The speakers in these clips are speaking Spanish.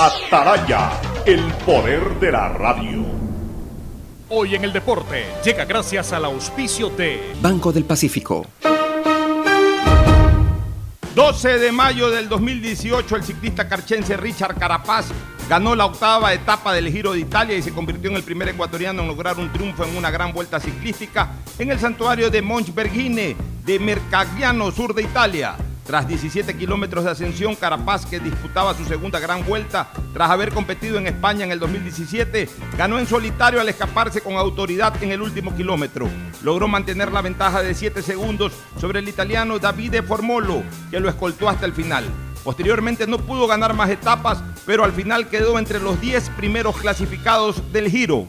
Ataraya, el poder de la radio. Hoy en el deporte llega gracias al auspicio de Banco del Pacífico. 12 de mayo del 2018, el ciclista carchense Richard Carapaz ganó la octava etapa del Giro de Italia y se convirtió en el primer ecuatoriano en lograr un triunfo en una gran vuelta ciclística en el santuario de Monchbergine de Mercagliano, sur de Italia. Tras 17 kilómetros de ascensión, Carapaz, que disputaba su segunda gran vuelta tras haber competido en España en el 2017, ganó en solitario al escaparse con autoridad en el último kilómetro. Logró mantener la ventaja de 7 segundos sobre el italiano Davide Formolo, que lo escoltó hasta el final. Posteriormente no pudo ganar más etapas, pero al final quedó entre los 10 primeros clasificados del Giro.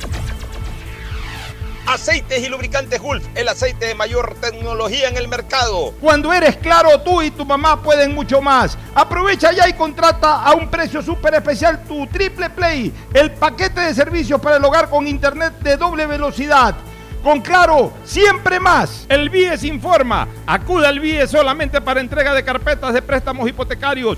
Aceites y lubricantes Gulf, el aceite de mayor tecnología en el mercado. Cuando eres claro, tú y tu mamá pueden mucho más. Aprovecha ya y contrata a un precio súper especial tu Triple Play, el paquete de servicios para el hogar con internet de doble velocidad. Con Claro, siempre más. El BIES informa. Acuda al BIES solamente para entrega de carpetas de préstamos hipotecarios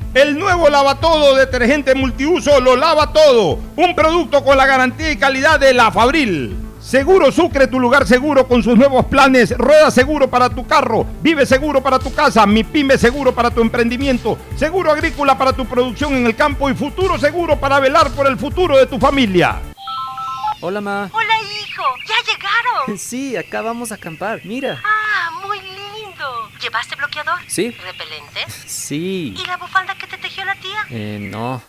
El nuevo lava todo detergente multiuso lo lava todo. Un producto con la garantía y calidad de la Fabril. Seguro Sucre, tu lugar seguro con sus nuevos planes. Rueda seguro para tu carro. Vive seguro para tu casa. Mi pyme seguro para tu emprendimiento. Seguro agrícola para tu producción en el campo. Y futuro seguro para velar por el futuro de tu familia. Hola, ma. Hola, hijo. ¿Ya llegaron? Sí, acá vamos a acampar. Mira. Ah, muy lindo. ¿Llevaste bloqueador? Sí. ¿Repelentes? Sí. ¿Y la bufanda que Eh, no.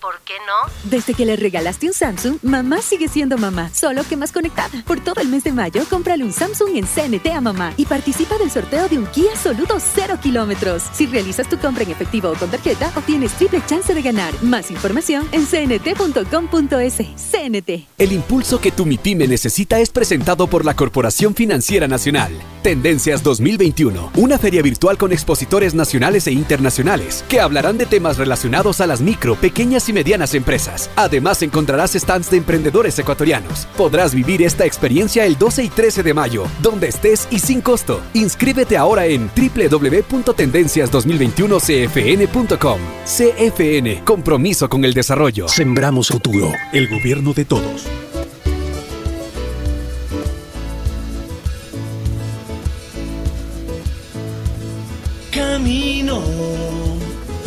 ¿Por qué no? Desde que le regalaste un Samsung, mamá sigue siendo mamá, solo que más conectada. Por todo el mes de mayo, cómprale un Samsung en CNT a mamá y participa del sorteo de un Kia Soluto 0 kilómetros. Si realizas tu compra en efectivo o con tarjeta, obtienes triple chance de ganar. Más información en cnt.com.es. CNT. El impulso que tu MIPYME necesita es presentado por la Corporación Financiera Nacional. Tendencias 2021, una feria virtual con expositores nacionales e internacionales que hablarán de temas relacionados a las micro, pequeñas y medianas empresas. Además encontrarás stands de emprendedores ecuatorianos. Podrás vivir esta experiencia el 12 y 13 de mayo, donde estés y sin costo. Inscríbete ahora en www.tendencias2021cfn.com. CFN, compromiso con el desarrollo. Sembramos futuro, el gobierno de todos. Camino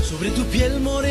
sobre tu piel morena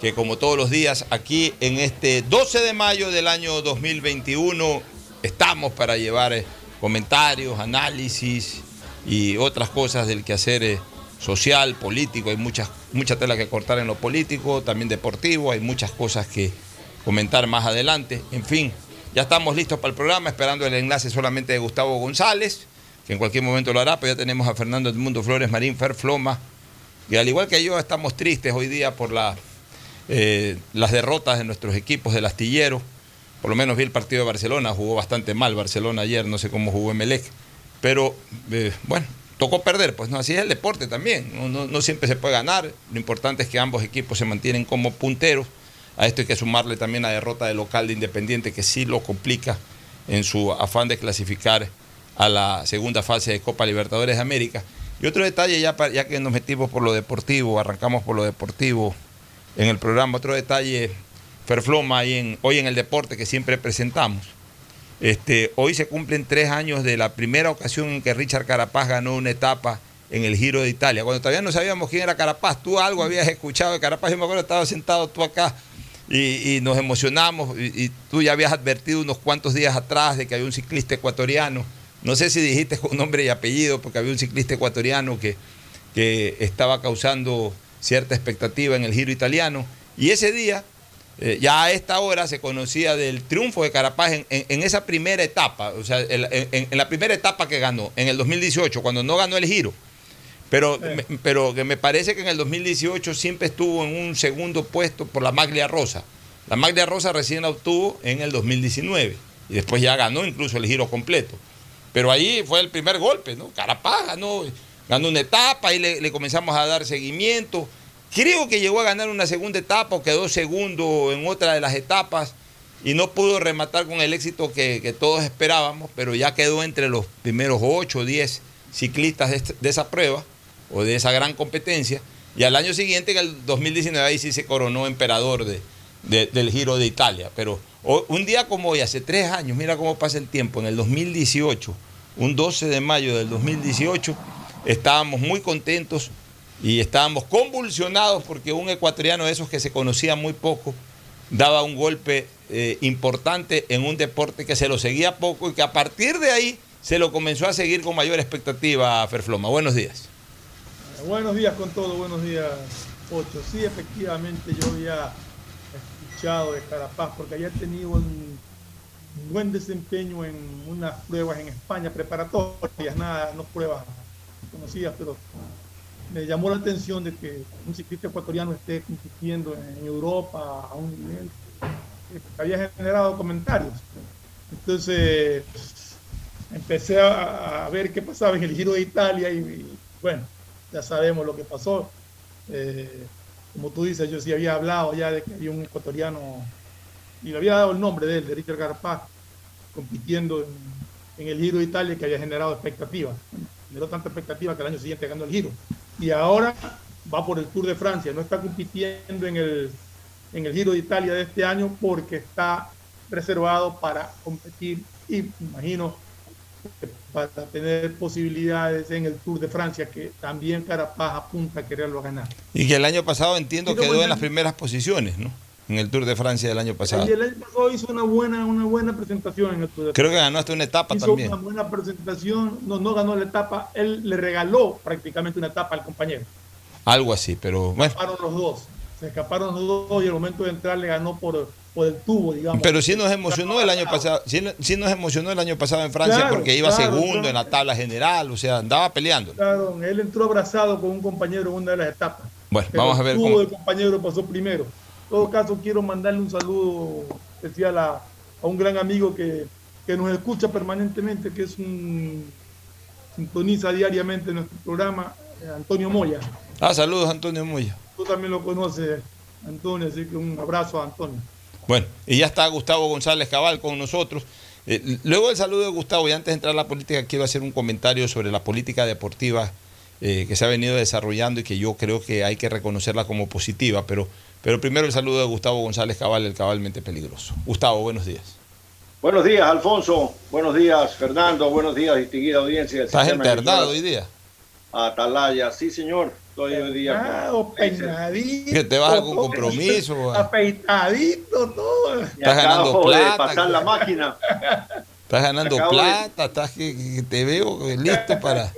que como todos los días aquí en este 12 de mayo del año 2021 estamos para llevar eh, comentarios, análisis y otras cosas del quehacer eh, social, político. Hay muchas, mucha tela que cortar en lo político, también deportivo, hay muchas cosas que comentar más adelante. En fin, ya estamos listos para el programa, esperando el enlace solamente de Gustavo González, que en cualquier momento lo hará, pero ya tenemos a Fernando Edmundo Flores Marín Ferfloma, y al igual que yo estamos tristes hoy día por la, eh, las derrotas de nuestros equipos del astillero. Por lo menos vi el partido de Barcelona, jugó bastante mal Barcelona ayer, no sé cómo jugó Emelec, pero eh, bueno, tocó perder, pues no, así es el deporte también, no, no siempre se puede ganar, lo importante es que ambos equipos se mantienen como punteros a esto hay que sumarle también la derrota del local de Independiente, que sí lo complica en su afán de clasificar a la segunda fase de Copa Libertadores de América. Y otro detalle, ya, ya que nos metimos por lo deportivo, arrancamos por lo deportivo en el programa, otro detalle, Ferfloma, hoy en el deporte que siempre presentamos. Este, hoy se cumplen tres años de la primera ocasión en que Richard Carapaz ganó una etapa en el Giro de Italia. Cuando todavía no sabíamos quién era Carapaz, tú algo habías escuchado de Carapaz, yo me acuerdo, estaba sentado tú acá y, nos emocionamos. Y, tú ya habías advertido unos cuantos días atrás de que había un ciclista ecuatoriano. No sé si dijiste con nombre y apellido, porque había un ciclista ecuatoriano que, que estaba causando cierta expectativa en el giro italiano. Y ese día, eh, ya a esta hora, se conocía del triunfo de Carapaz en, esa primera etapa, o sea, en, la primera etapa que ganó, en el 2018, cuando no ganó el giro. Pero, pero que me parece que en el 2018 siempre estuvo en un segundo puesto por la Maglia Rosa. La Maglia Rosa recién la obtuvo en el 2019 y después ya ganó incluso el giro completo. Pero ahí fue el primer golpe, ¿no? Carapaz ganó, ganó una etapa y le, comenzamos a dar seguimiento. Creo que llegó a ganar una segunda etapa o quedó segundo en otra de las etapas y no pudo rematar con el éxito que, todos esperábamos, pero ya quedó entre los primeros 8 o 10 ciclistas de esa prueba o de esa gran competencia. Y al año siguiente, en el 2019, ahí sí se coronó emperador de, del Giro de Italia. Pero un día como hoy, hace tres años, mira cómo pasa el tiempo, en el 2018, un 12 de mayo del 2018, estábamos muy contentos y estábamos convulsionados porque un ecuatoriano de esos que se conocía muy poco daba un golpe eh, importante en un deporte que se lo seguía poco y que a partir de ahí se lo comenzó a seguir con mayor expectativa a Ferfloma. Buenos días. Buenos días con todo, buenos días, Ocho. Sí, efectivamente yo había escuchado de Carapaz porque había tenido un buen desempeño en unas pruebas en España preparatorias, nada, no pruebas conocidas, pero me llamó la atención de que un ciclista ecuatoriano esté compitiendo en Europa a un nivel que había generado comentarios. Entonces empecé a, ver qué pasaba en el Giro de Italia y bueno, ya sabemos lo que pasó. Eh, como tú dices, yo sí había hablado ya de que había un ecuatoriano, y le había dado el nombre de él, de Richard Garpaz, compitiendo en, el Giro de Italia que había generado expectativas. Generó tanta expectativa que el año siguiente ganó el Giro. Y ahora va por el Tour de Francia, no está compitiendo en el, en el Giro de Italia de este año porque está reservado para competir y imagino para tener posibilidades en el Tour de Francia, que también Carapaz apunta a quererlo ganar. Y que el año pasado entiendo quedó en las primeras posiciones, ¿no? En el Tour de Francia del año pasado. Y el año pasado hizo una buena, una buena presentación en el Tour de Creo que ganó hasta una etapa hizo también. una buena presentación, no, no ganó la etapa, él le regaló prácticamente una etapa al compañero. Algo así, pero bueno. Se escaparon los dos, se escaparon los dos y el momento de entrar le ganó por por el tubo, digamos. Pero sí nos emocionó el año pasado, sí, nos emocionó el año pasado en Francia porque iba segundo en la tabla general, o sea, andaba peleando. Claro, él entró abrazado con un compañero en una de las etapas. Bueno, vamos a ver el tubo compañero pasó primero. En todo caso, quiero mandarle un saludo especial a, un gran amigo que, nos escucha permanentemente, que es un sintoniza diariamente nuestro programa, eh, Antonio Moya. Ah, saludos Antonio Moya. Tú también lo conoces Antonio, así que un abrazo a Antonio. Bueno, y ya está Gustavo González Cabal con nosotros. Eh, luego del saludo de Gustavo, y antes de entrar a la política, quiero hacer un comentario sobre la política deportiva eh, que se ha venido desarrollando y que yo creo que hay que reconocerla como positiva. Pero, pero primero el saludo de Gustavo González Cabal, el cabalmente peligroso. Gustavo, buenos días. Buenos días, Alfonso. Buenos días, Fernando. Buenos días, distinguida audiencia. ¿Estás internado hoy día? Atalaya, sí, señor. Estoy hoy día. Con... peinadito. ¿Que te vas a algún compromiso? Afeitadito, todo. Estás ganando plata. De pasar la máquina. Estás ganando plata, estás que, que, te veo listo para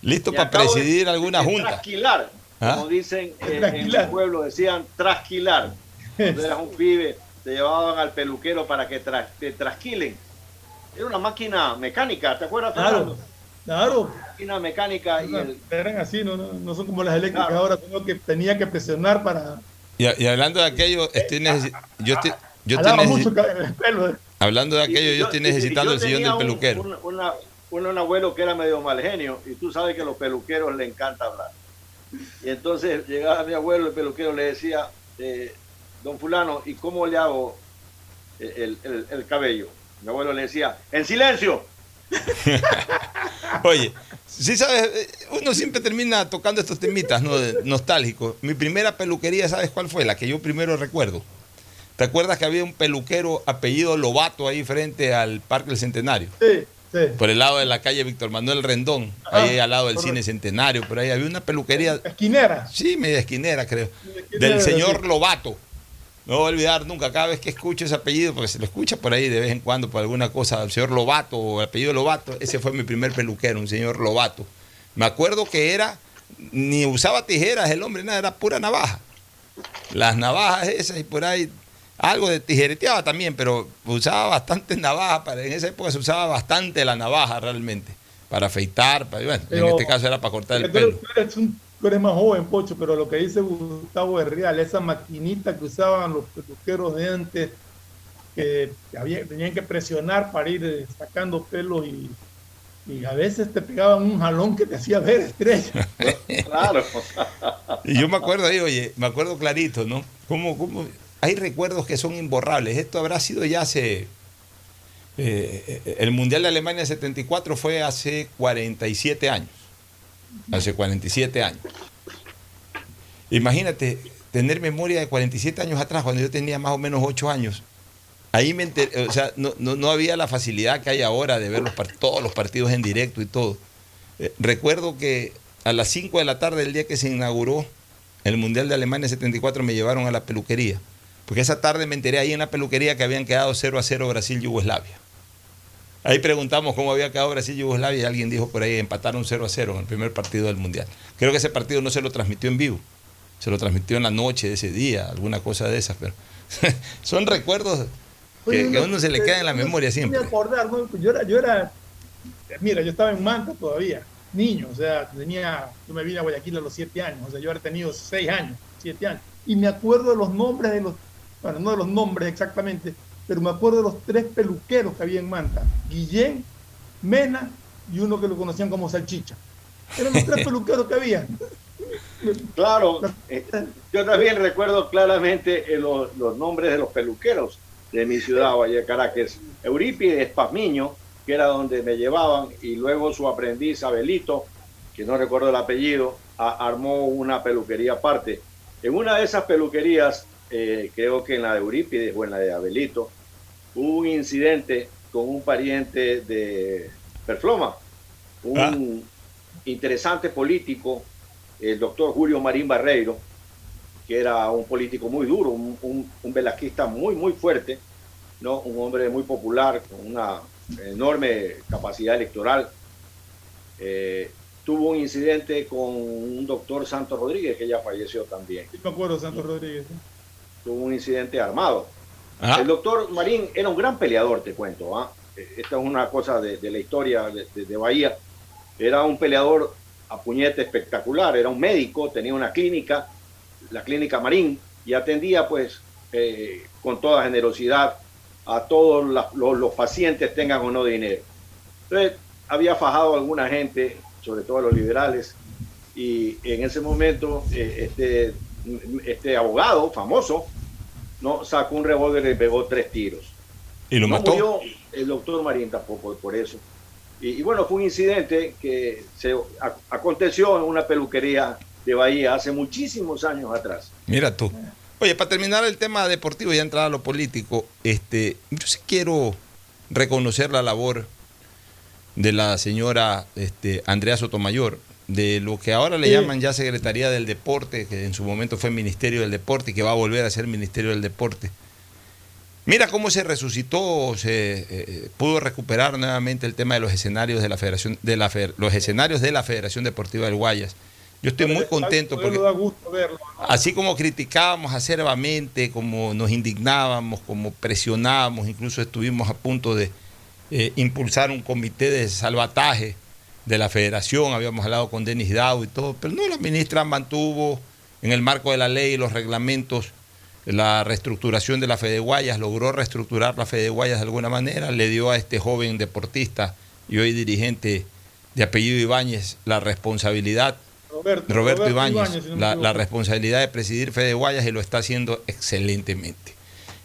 listo para presidir de, alguna de junta. Trasquilar, ¿Ah? como dicen en, en el pueblo, decían trasquilar. Cuando eras un pibe, te llevaban al peluquero para que tra te trasquilen. Era una máquina mecánica, ¿te acuerdas, Fernando? Claro. Máquina mecánica y el... Eran así, no, no, no son como las eléctricas claro. ahora, tengo que, tenía que presionar para... Y, y hablando de aquello, estoy yo estoy, yo estoy mucho el pelo. Hablando de aquello, yo estoy necesitando el sillón del peluquero. Un, una, un, un, abuelo que era medio mal genio y tú sabes que a los peluqueros le encanta hablar. Y entonces llegaba mi abuelo, el peluquero le decía, eh, don fulano, ¿y cómo le hago el, el, el cabello? Mi abuelo le decía, en silencio. Oye, sí sabes, uno siempre termina tocando estos temitas ¿no? nostálgicos. Mi primera peluquería, ¿sabes cuál fue? La que yo primero recuerdo. ¿Te acuerdas que había un peluquero apellido Lobato ahí frente al Parque del Centenario? Sí, sí. Por el lado de la calle Víctor Manuel Rendón, ah, ahí al lado del correcto. Cine Centenario, por ahí había una peluquería. ¿Esquinera? Sí, media esquinera, creo. Esquinera, del señor sí. Lobato. No voy a olvidar nunca, cada vez que escucho ese apellido, porque se lo escucha por ahí de vez en cuando por alguna cosa, el señor Lobato o el apellido Lobato, ese fue mi primer peluquero, un señor Lobato. Me acuerdo que era, ni usaba tijeras el hombre, nada, era pura navaja. Las navajas esas y por ahí, algo de tijereteaba también, pero usaba bastante navaja, para, en esa época se usaba bastante la navaja realmente, para afeitar, para, bueno, pero, en este caso era para cortar el pelo. Tú eres un tú eres más joven, Pocho, pero lo que dice Gustavo es real, esa maquinita que usaban los peluqueros de antes, que había, tenían que presionar para ir sacando pelos y, y, a veces te pegaban un jalón que te hacía ver estrellas. claro. y yo me acuerdo ahí, oye, me acuerdo clarito, ¿no? ¿Cómo, cómo? Hay recuerdos que son imborrables. Esto habrá sido ya hace... Eh, el Mundial de Alemania 74 fue hace 47 años hace 47 años. Imagínate tener memoria de 47 años atrás, cuando yo tenía más o menos 8 años. Ahí me enteré, o sea, no, no, no, había la facilidad que hay ahora de ver todos los partidos en directo y todo. Eh, recuerdo que a las 5 de la tarde del día que se inauguró el Mundial de Alemania 74 me llevaron a la peluquería. Porque esa tarde me enteré ahí en la peluquería que habían quedado 0 a 0 Brasil-Yugoslavia. Ahí preguntamos cómo había quedado Brasil y alguien dijo por ahí empataron 0 a 0 en el primer partido del Mundial. Creo que ese partido no se lo transmitió en vivo, se lo transmitió en la noche de ese día, alguna cosa de esas, pero son recuerdos que, Oye, que a uno se le queda en la memoria siempre. Acordar, ¿no? yo, era, yo era, mira, yo estaba en Manta todavía, niño, o sea, tenía, yo me vine a Guayaquil a los 7 años, o sea, yo había tenido 6 años, 7 años, y me acuerdo de los nombres de los, bueno, no de los nombres exactamente, pero me acuerdo de los tres peluqueros que había en Manta, Guillén, Mena y uno que lo conocían como Salchicha. Eran los tres peluqueros que había. Claro, eh, yo también recuerdo claramente eh, los, los, nombres de los peluqueros de mi ciudad, Valle Caracas. Eurípides Pazmiño, que era donde me llevaban, y luego su aprendiz Abelito, que no recuerdo el apellido, a, armó una peluquería aparte. En una de esas peluquerías, eh, creo que en la de Eurípides o en la de Abelito, hubo un incidente con un pariente de Perfloma, un ah. interesante político, el doctor Julio Marín Barreiro, que era un político muy duro, un, un, un velasquista muy, muy fuerte, ¿no? un hombre muy popular, con una enorme capacidad electoral. Eh, tuvo un incidente con un doctor Santos Rodríguez, que ya falleció también. Sí, me acuerdo, Santos Rodríguez. ¿sí? Tuvo un incidente armado. Ajá. El doctor Marín era un gran peleador, te cuento. ¿ah? Esta es una cosa de, de la historia de, de, de, Bahía. Era un peleador a puñete espectacular, era un médico, tenía una clínica, la clínica Marín, y atendía pues eh, con toda generosidad a todos los, pacientes, tengan o no dinero. Entonces, había fajado a alguna gente, sobre todo a los liberales, y en ese momento eh, este este abogado famoso, no sacó un revólver y le pegó tres tiros. ¿Y lo no mató? murió el doctor Marín tampoco por eso. Y, y bueno, fue un incidente que se a- aconteció en una peluquería de Bahía hace muchísimos años atrás. Mira tú. Oye, para terminar el tema deportivo y entrar a lo político, este, yo sí quiero reconocer la labor de la señora este, Andrea Sotomayor, de lo que ahora le llaman ya Secretaría del Deporte, que en su momento fue Ministerio del Deporte y que va a volver a ser Ministerio del Deporte. Mira cómo se resucitó, se eh, pudo recuperar nuevamente el tema de los escenarios de la Federación, de la Feder- los escenarios de la Federación Deportiva del Guayas. Yo estoy muy contento Porque así como criticábamos acerbamente, como nos indignábamos, como presionábamos, incluso estuvimos a punto de eh, impulsar un comité de salvataje de la federación, habíamos hablado con Denis Dao y todo, pero no, la ministra mantuvo en el marco de la ley y los reglamentos la reestructuración de la Fede Guayas, logró reestructurar la Fede Guayas de alguna manera, le dio a este joven deportista y hoy dirigente de apellido Ibáñez la responsabilidad Roberto, Roberto, Ibáñez, si no me la, equivoco. la responsabilidad de presidir Fede Guayas y lo está haciendo excelentemente.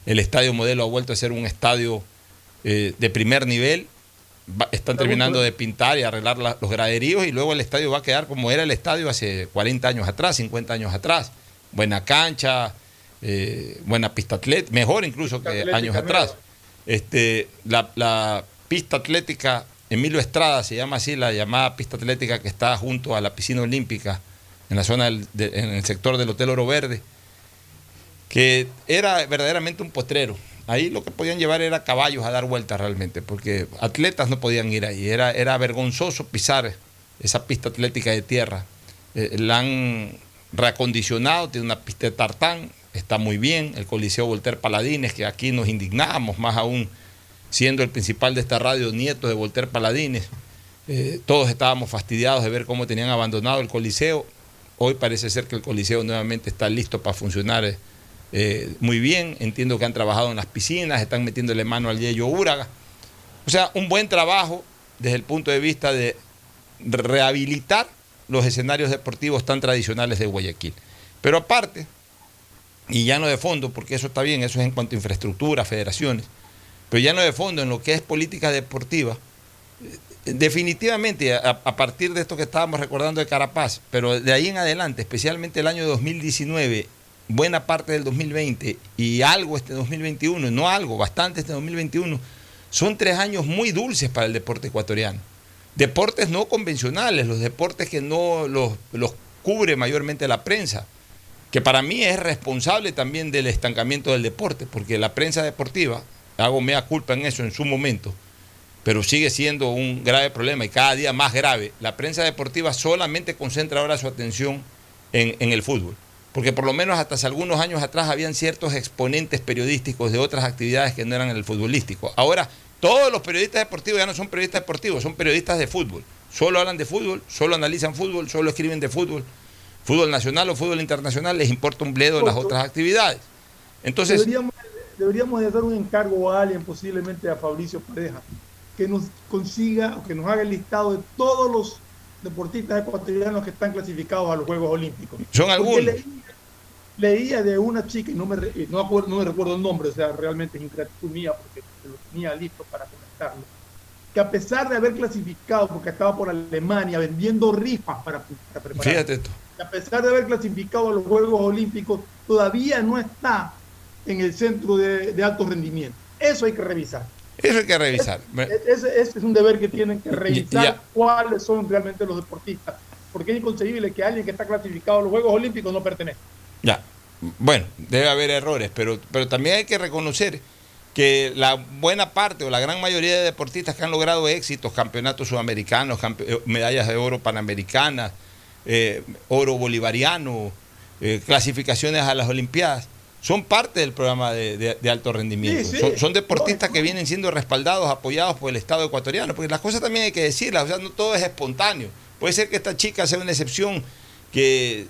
El estadio modelo ha vuelto a ser un estadio eh, de primer nivel. Va- están terminando de pintar y arreglar la- los graderíos y luego el estadio va a quedar como era el estadio hace 40 años atrás, 50 años atrás. Buena cancha, eh, buena pista atlética, mejor incluso que atlética años atrás. Este, la, la pista atlética Emilio Estrada, se llama así, la llamada pista atlética que está junto a la piscina olímpica, en la zona del, de- en el sector del Hotel Oro Verde, que era verdaderamente un potrero. Ahí lo que podían llevar era caballos a dar vueltas realmente, porque atletas no podían ir ahí. Era, vergonzoso pisar esa pista atlética de tierra. Eh, la han reacondicionado, tiene una pista de tartán, está muy bien. El Coliseo Voltaire Paladines, que aquí nos indignamos más aún, siendo el principal de esta radio, nieto de Voltaire Paladines. Eh, todos estábamos fastidiados de ver cómo tenían abandonado el Coliseo. Hoy parece ser que el Coliseo nuevamente está listo para funcionar eh, eh, muy bien. Entiendo que han trabajado en las piscinas, están metiéndole mano al Yello Úraga. O sea, un buen trabajo desde el punto de vista de rehabilitar los escenarios deportivos tan tradicionales de Guayaquil. Pero aparte, y ya no de fondo, porque eso está bien, eso es en cuanto a infraestructura, federaciones, pero ya no de fondo en lo que es política deportiva, eh, definitivamente a, a partir de esto que estábamos recordando de Carapaz, pero de ahí en adelante, especialmente el año 2019, buena parte del 2020 y algo este 2021, no algo, bastante este 2021, son tres años muy dulces para el deporte ecuatoriano. Deportes no convencionales, los deportes que no los, los cubre mayormente la prensa, que para mí es responsable también del estancamiento del deporte, porque la prensa deportiva, hago mea culpa en eso en su momento, pero sigue siendo un grave problema y cada día más grave. La prensa deportiva solamente concentra ahora su atención en, en el fútbol, porque por lo menos hasta hace algunos años atrás habían ciertos exponentes periodísticos de otras actividades que no eran el futbolístico. Ahora, todos los periodistas deportivos ya no son periodistas deportivos, son periodistas de fútbol. Solo hablan de fútbol, solo analizan fútbol, solo escriben de fútbol. Fútbol nacional o fútbol internacional les importa un bledo las otras actividades. Entonces, deberíamos, deberíamos de dar un encargo a alguien, posiblemente a Fabricio Pareja, que nos consiga o que nos haga el listado de todos los deportistas ecuatorianos que están clasificados a los Juegos Olímpicos. Son algunos. Leía, leía de una chica, y no me, y no, acuerdo- no me recuerdo el nombre, o sea, realmente es ingratitud mía porque lo tenía listo para comentarlo, que a pesar de haber clasificado, porque estaba por Alemania vendiendo rifas para, para preparar, fíjate esto. a pesar de haber clasificado a los Juegos Olímpicos, todavía no está en el centro de, de alto rendimiento. Eso hay que revisar. Eso hay que revisar. Ese, ese es un deber que tienen que revisar ya. cuáles son realmente los deportistas. Porque es inconcebible que alguien que está clasificado a los Juegos Olímpicos no pertenezca. Ya, bueno, debe haber errores, pero, pero también hay que reconocer que la buena parte o la gran mayoría de deportistas que han logrado éxitos, campeonatos sudamericanos, campe- eh, medallas de oro panamericanas, eh, oro bolivariano, eh, clasificaciones a las Olimpiadas, son parte del programa de, de- de alto rendimiento. Sí, sí. Son, son deportistas que vienen siendo respaldados, apoyados por el Estado ecuatoriano, porque las cosas también hay que decirlas, o sea, no todo es espontáneo. Puede ser que esta chica sea una excepción que eh,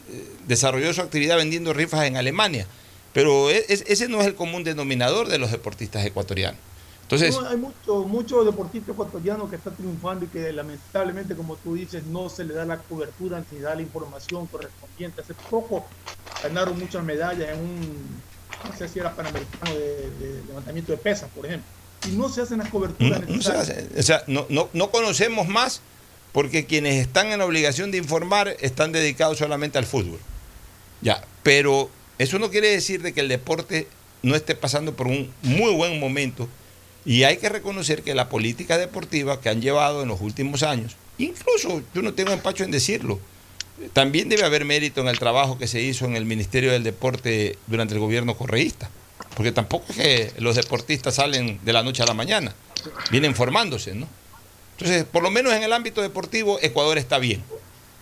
desarrolló su actividad vendiendo rifas en Alemania, pero e- es- ese no es el común denominador de los deportistas ecuatorianos. Entonces, hay muchos mucho deportistas ecuatorianos que están triunfando y que lamentablemente, como tú dices, no se le da la cobertura, ni se da la información correspondiente. Hace poco ganaron muchas medallas en un, no sé si era panamericano de, levantamiento de pesas, por ejemplo. Y no se hacen las coberturas no, necesarias. o sea, no, no, no conocemos más porque quienes están en la obligación de informar están dedicados solamente al fútbol. Ya, pero eso no quiere decir de que el deporte no esté pasando por un muy buen momento y hay que reconocer que la política deportiva que han llevado en los últimos años, incluso yo no tengo empacho en decirlo, también debe haber mérito en el trabajo que se hizo en el Ministerio del Deporte durante el gobierno correísta, porque tampoco es que los deportistas salen de la noche a la mañana, vienen formándose, ¿no? Entonces, por lo menos en el ámbito deportivo, Ecuador está bien.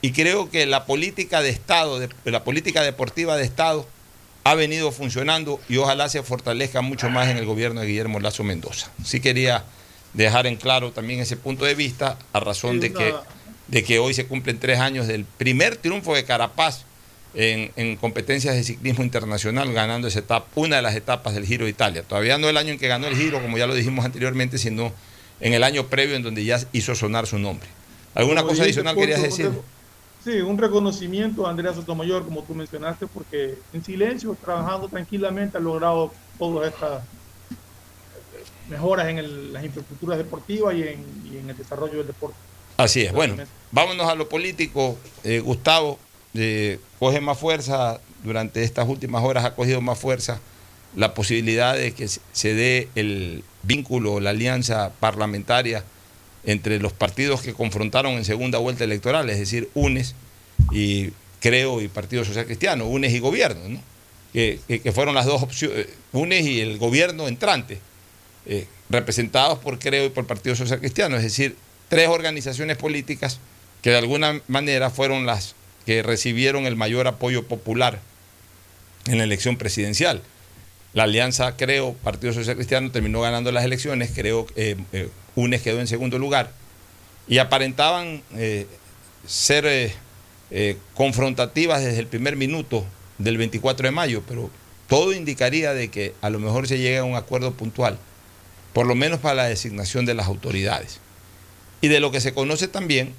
Y creo que la política de Estado, la política deportiva de Estado, ha venido funcionando y ojalá se fortalezca mucho más en el gobierno de Guillermo Lazo Mendoza. Sí quería dejar en claro también ese punto de vista, a razón de que, de que hoy se cumplen tres años del primer triunfo de Carapaz en, competencias de ciclismo internacional, ganando esa etapa, una de las etapas del Giro de Italia. Todavía no el año en que ganó el Giro, como ya lo dijimos anteriormente, sino en el año previo en donde ya hizo sonar su nombre. ¿Alguna cosa adicional querías decir? Sí, un reconocimiento a Andrea Sotomayor, como tú mencionaste, porque en silencio, trabajando tranquilamente, ha logrado todas estas mejoras en las infraestructuras deportivas y en, el desarrollo del deporte. Así es. Bueno, vámonos a lo político. Eh, Gustavo eh, coge más fuerza, durante estas últimas horas ha cogido más fuerza la posibilidad de que se dé el vínculo, la alianza parlamentaria entre los partidos que confrontaron en segunda vuelta electoral, es decir, UNES y Creo y Partido Social Cristiano, UNES y gobierno, ¿no? que, fueron las dos opciones, eh, UNES y el gobierno entrante, eh, representados por Creo y por Partido Social Cristiano, es decir, tres organizaciones políticas que de alguna manera fueron las que recibieron el mayor apoyo popular en la elección presidencial. La alianza, creo, Partido Social Cristiano terminó ganando las elecciones, creo eh, UNES quedó en segundo lugar, y aparentaban eh, ser eh, confrontativas desde el primer minuto del 24 de mayo, pero todo indicaría de que a lo mejor se llega a un acuerdo puntual, por lo menos para la designación de las autoridades. Y de lo que se conoce también,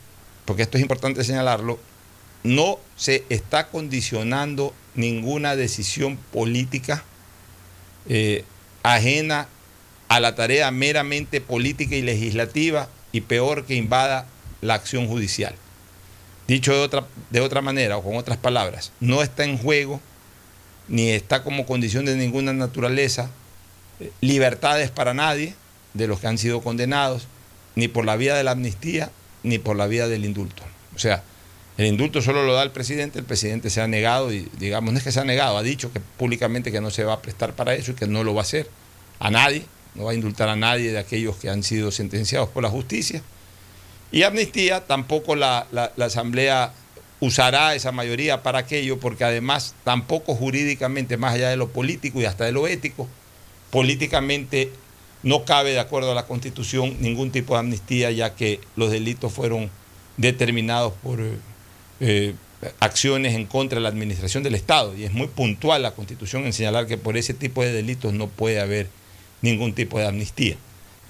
porque esto es importante señalarlo, no se está condicionando ninguna decisión política eh, ajena a la tarea meramente política y legislativa y peor que invada la acción judicial. Dicho de otra, de otra manera o con otras palabras, no está en juego ni está como condición de ninguna naturaleza eh, libertades para nadie de los que han sido condenados, ni por la vía de la amnistía, ni por la vía del indulto. O sea, el indulto solo lo da el presidente, el presidente se ha negado y digamos, no es que se ha negado, ha dicho que públicamente que no se va a prestar para eso y que no lo va a hacer a nadie, no va a indultar a nadie de aquellos que han sido sentenciados por la justicia. Y amnistía, tampoco la, Asamblea usará esa mayoría para aquello, porque además tampoco jurídicamente, más allá de lo político y hasta de lo ético, políticamente no cabe, de acuerdo a la Constitución, ningún tipo de amnistía, ya que los delitos fueron determinados por eh, acciones en contra de la administración del Estado. Y es muy puntual la Constitución en señalar que por ese tipo de delitos no puede haber ningún tipo de amnistía.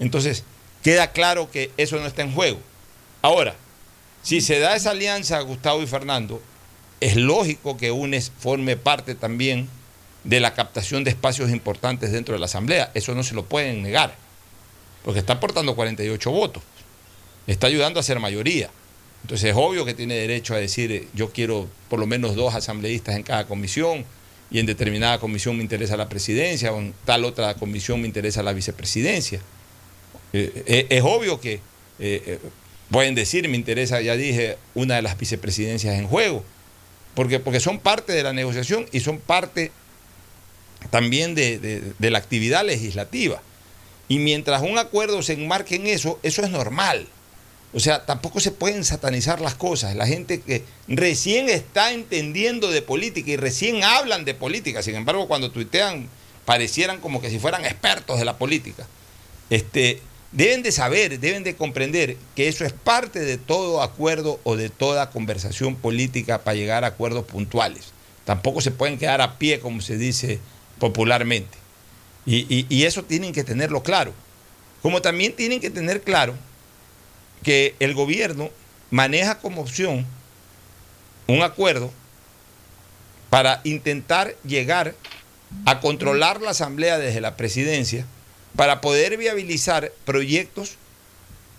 Entonces, queda claro que eso no está en juego. Ahora, si se da esa alianza, Gustavo y Fernando, es lógico que UNES forme parte también de la captación de espacios importantes dentro de la Asamblea. Eso no se lo pueden negar, porque está aportando 48 votos, está ayudando a ser mayoría. Entonces es obvio que tiene derecho a decir, eh, yo quiero por lo menos dos asambleístas en cada comisión, y en determinada comisión me interesa la presidencia, o en tal otra comisión me interesa la vicepresidencia. Eh, eh, es obvio que pueden decir, me interesa, ya dije, una de las vicepresidencias en juego, porque, porque son parte de la negociación y son parte también de la actividad legislativa. Y mientras un acuerdo se enmarque en eso, eso es normal. O sea, tampoco se pueden satanizar las cosas. La gente que recién está entendiendo de política y recién hablan de política, sin embargo, cuando tuitean, parecieran como que si fueran expertos de la política. Este, deben de saber, deben de comprender que eso es parte de todo acuerdo o de toda conversación política para llegar a acuerdos puntuales. Tampoco se pueden quedar a pie, como se dice popularmente. y eso tienen que tenerlo claro. como también tienen que tener claro que el gobierno maneja como opción un acuerdo para intentar llegar a controlar la asamblea desde la presidencia para poder viabilizar proyectos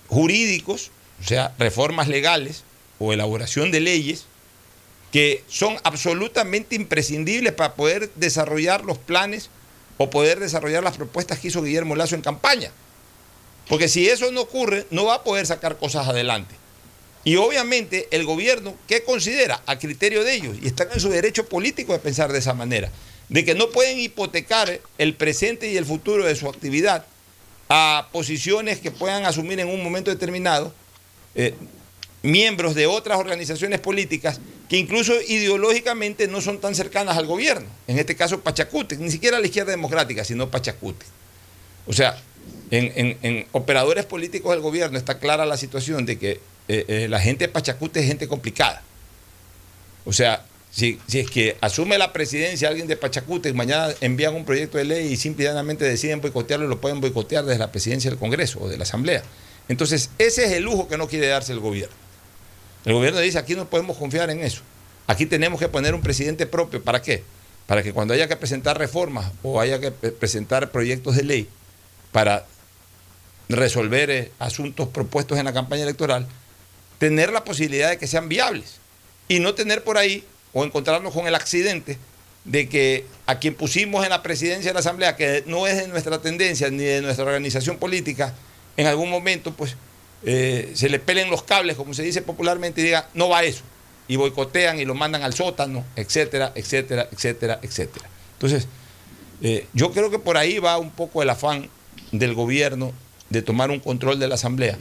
jurídicos, o sea, reformas legales o elaboración de leyes que son absolutamente imprescindibles para poder desarrollar los planes o poder desarrollar las propuestas que hizo Guillermo Lazo en campaña. Porque si eso no ocurre, no va a poder sacar cosas adelante. Y obviamente el gobierno, ¿qué considera? A criterio de ellos, y están en su derecho político de pensar de esa manera, de que no pueden hipotecar el presente y el futuro de su actividad a posiciones que puedan asumir en un momento determinado eh, miembros de otras organizaciones políticas que incluso ideológicamente no son tan cercanas al gobierno. En este caso, Pachacute, ni siquiera la izquierda democrática, sino Pachacute. O sea, en, operadores políticos del gobierno está clara la situación de que eh, eh, la gente de Pachacute es gente complicada. O sea, si, es que asume la presidencia alguien de Pachacute mañana envían un proyecto de ley y simplemente deciden boicotearlo, lo pueden boicotear desde la presidencia del Congreso o de la Asamblea. Entonces, ese es el lujo que no quiere darse el gobierno. El gobierno dice, aquí no podemos confiar en eso. Aquí tenemos que poner un presidente propio. ¿Para qué? Para que cuando haya que presentar reformas o haya que presentar proyectos de ley para resolver eh, asuntos propuestos en la campaña electoral, tener la posibilidad de que sean viables y no tener por ahí o encontrarnos con el accidente de que a quien pusimos en la presidencia de la Asamblea, que no es de nuestra tendencia ni de nuestra organización política, en algún momento pues eh, se le pelen los cables, como se dice popularmente, y diga, no va eso. Y boicotean y lo mandan al sótano, etcétera, etcétera, etcétera, etcétera. Entonces, eh, yo creo que por ahí va un poco el afán del gobierno de tomar un control de la Asamblea.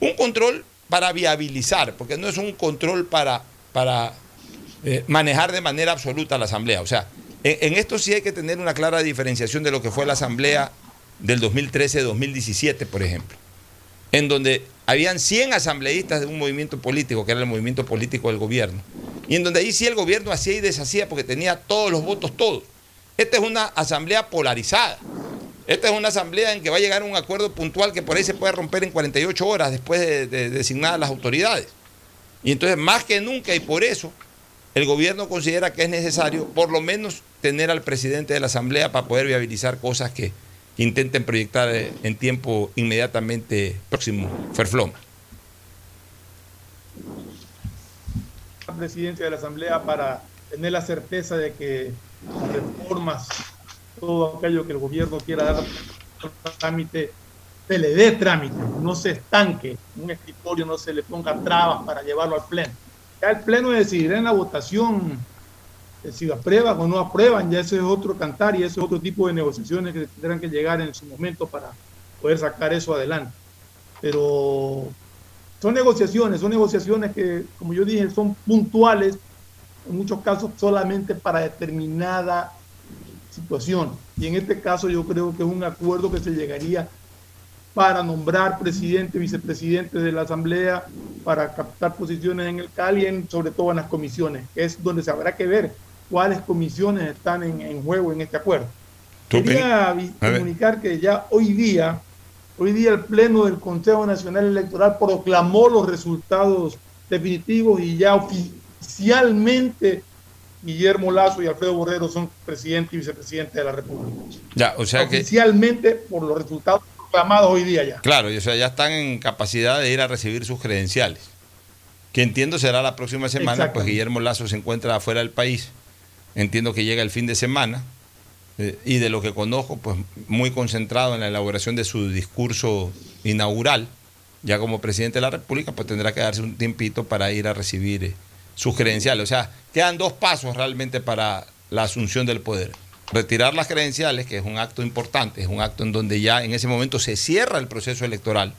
Un control para viabilizar, porque no es un control para, para eh, manejar de manera absoluta la Asamblea. O sea, en, esto sí hay que tener una clara diferenciación de lo que fue la Asamblea del 2013-2017, por ejemplo, en donde habían 100 asambleístas de un movimiento político, que era el movimiento político del gobierno, y en donde ahí sí el gobierno hacía y deshacía porque tenía todos los votos, todos. Esta es una asamblea polarizada. Esta es una asamblea en que va a llegar un acuerdo puntual que por ahí se puede romper en 48 horas después de, de designar las autoridades. Y entonces, más que nunca, y por eso, el gobierno considera que es necesario por lo menos tener al presidente de la Asamblea para poder viabilizar cosas que intenten proyectar eh, en tiempo inmediatamente próximo. Ferfloma. Presidente de la Asamblea para tener la certeza de que las reformas, todo aquello que el gobierno quiera dar trámite, se le dé trámite, no se estanque, un escritorio no se le ponga trabas para llevarlo al pleno ya el Pleno decidirá en la votación si aprueban o no aprueban, ya ese es otro cantar y ese es otro tipo de negociaciones que tendrán que llegar en su momento para poder sacar eso adelante. Pero son negociaciones, son negociaciones que, como yo dije, son puntuales, en muchos casos solamente para determinada situación. Y en este caso yo creo que es un acuerdo que se llegaría para nombrar presidente, vicepresidente de la Asamblea, para captar posiciones en el CAL y sobre todo en las comisiones, que es donde se habrá que ver cuáles comisiones están en, juego en este acuerdo. Quería comunicar que ya hoy día, hoy día el Pleno del Consejo Nacional Electoral proclamó los resultados definitivos y ya oficialmente Guillermo Lazo y Alfredo Borrero son presidente y vicepresidente de la República. Ya, o sea Oficialmente por los resultados proclamados hoy día ya. Claro, o sea, ya están en capacidad de ir a recibir sus credenciales. Que entiendo será la próxima semana, pues Guillermo Lazo se encuentra afuera del país. Entiendo que llega el fin de semana. Eh, y de lo que conozco, pues muy concentrado en la elaboración de su discurso inaugural, ya como presidente de la República, pues tendrá que darse un tiempito para ir a recibir eh, sus credenciales. O sea, quedan dos pasos realmente para la asunción del poder. Retirar las credenciales, que es un acto importante, es un acto en donde ya en ese momento se cierra el proceso electoral,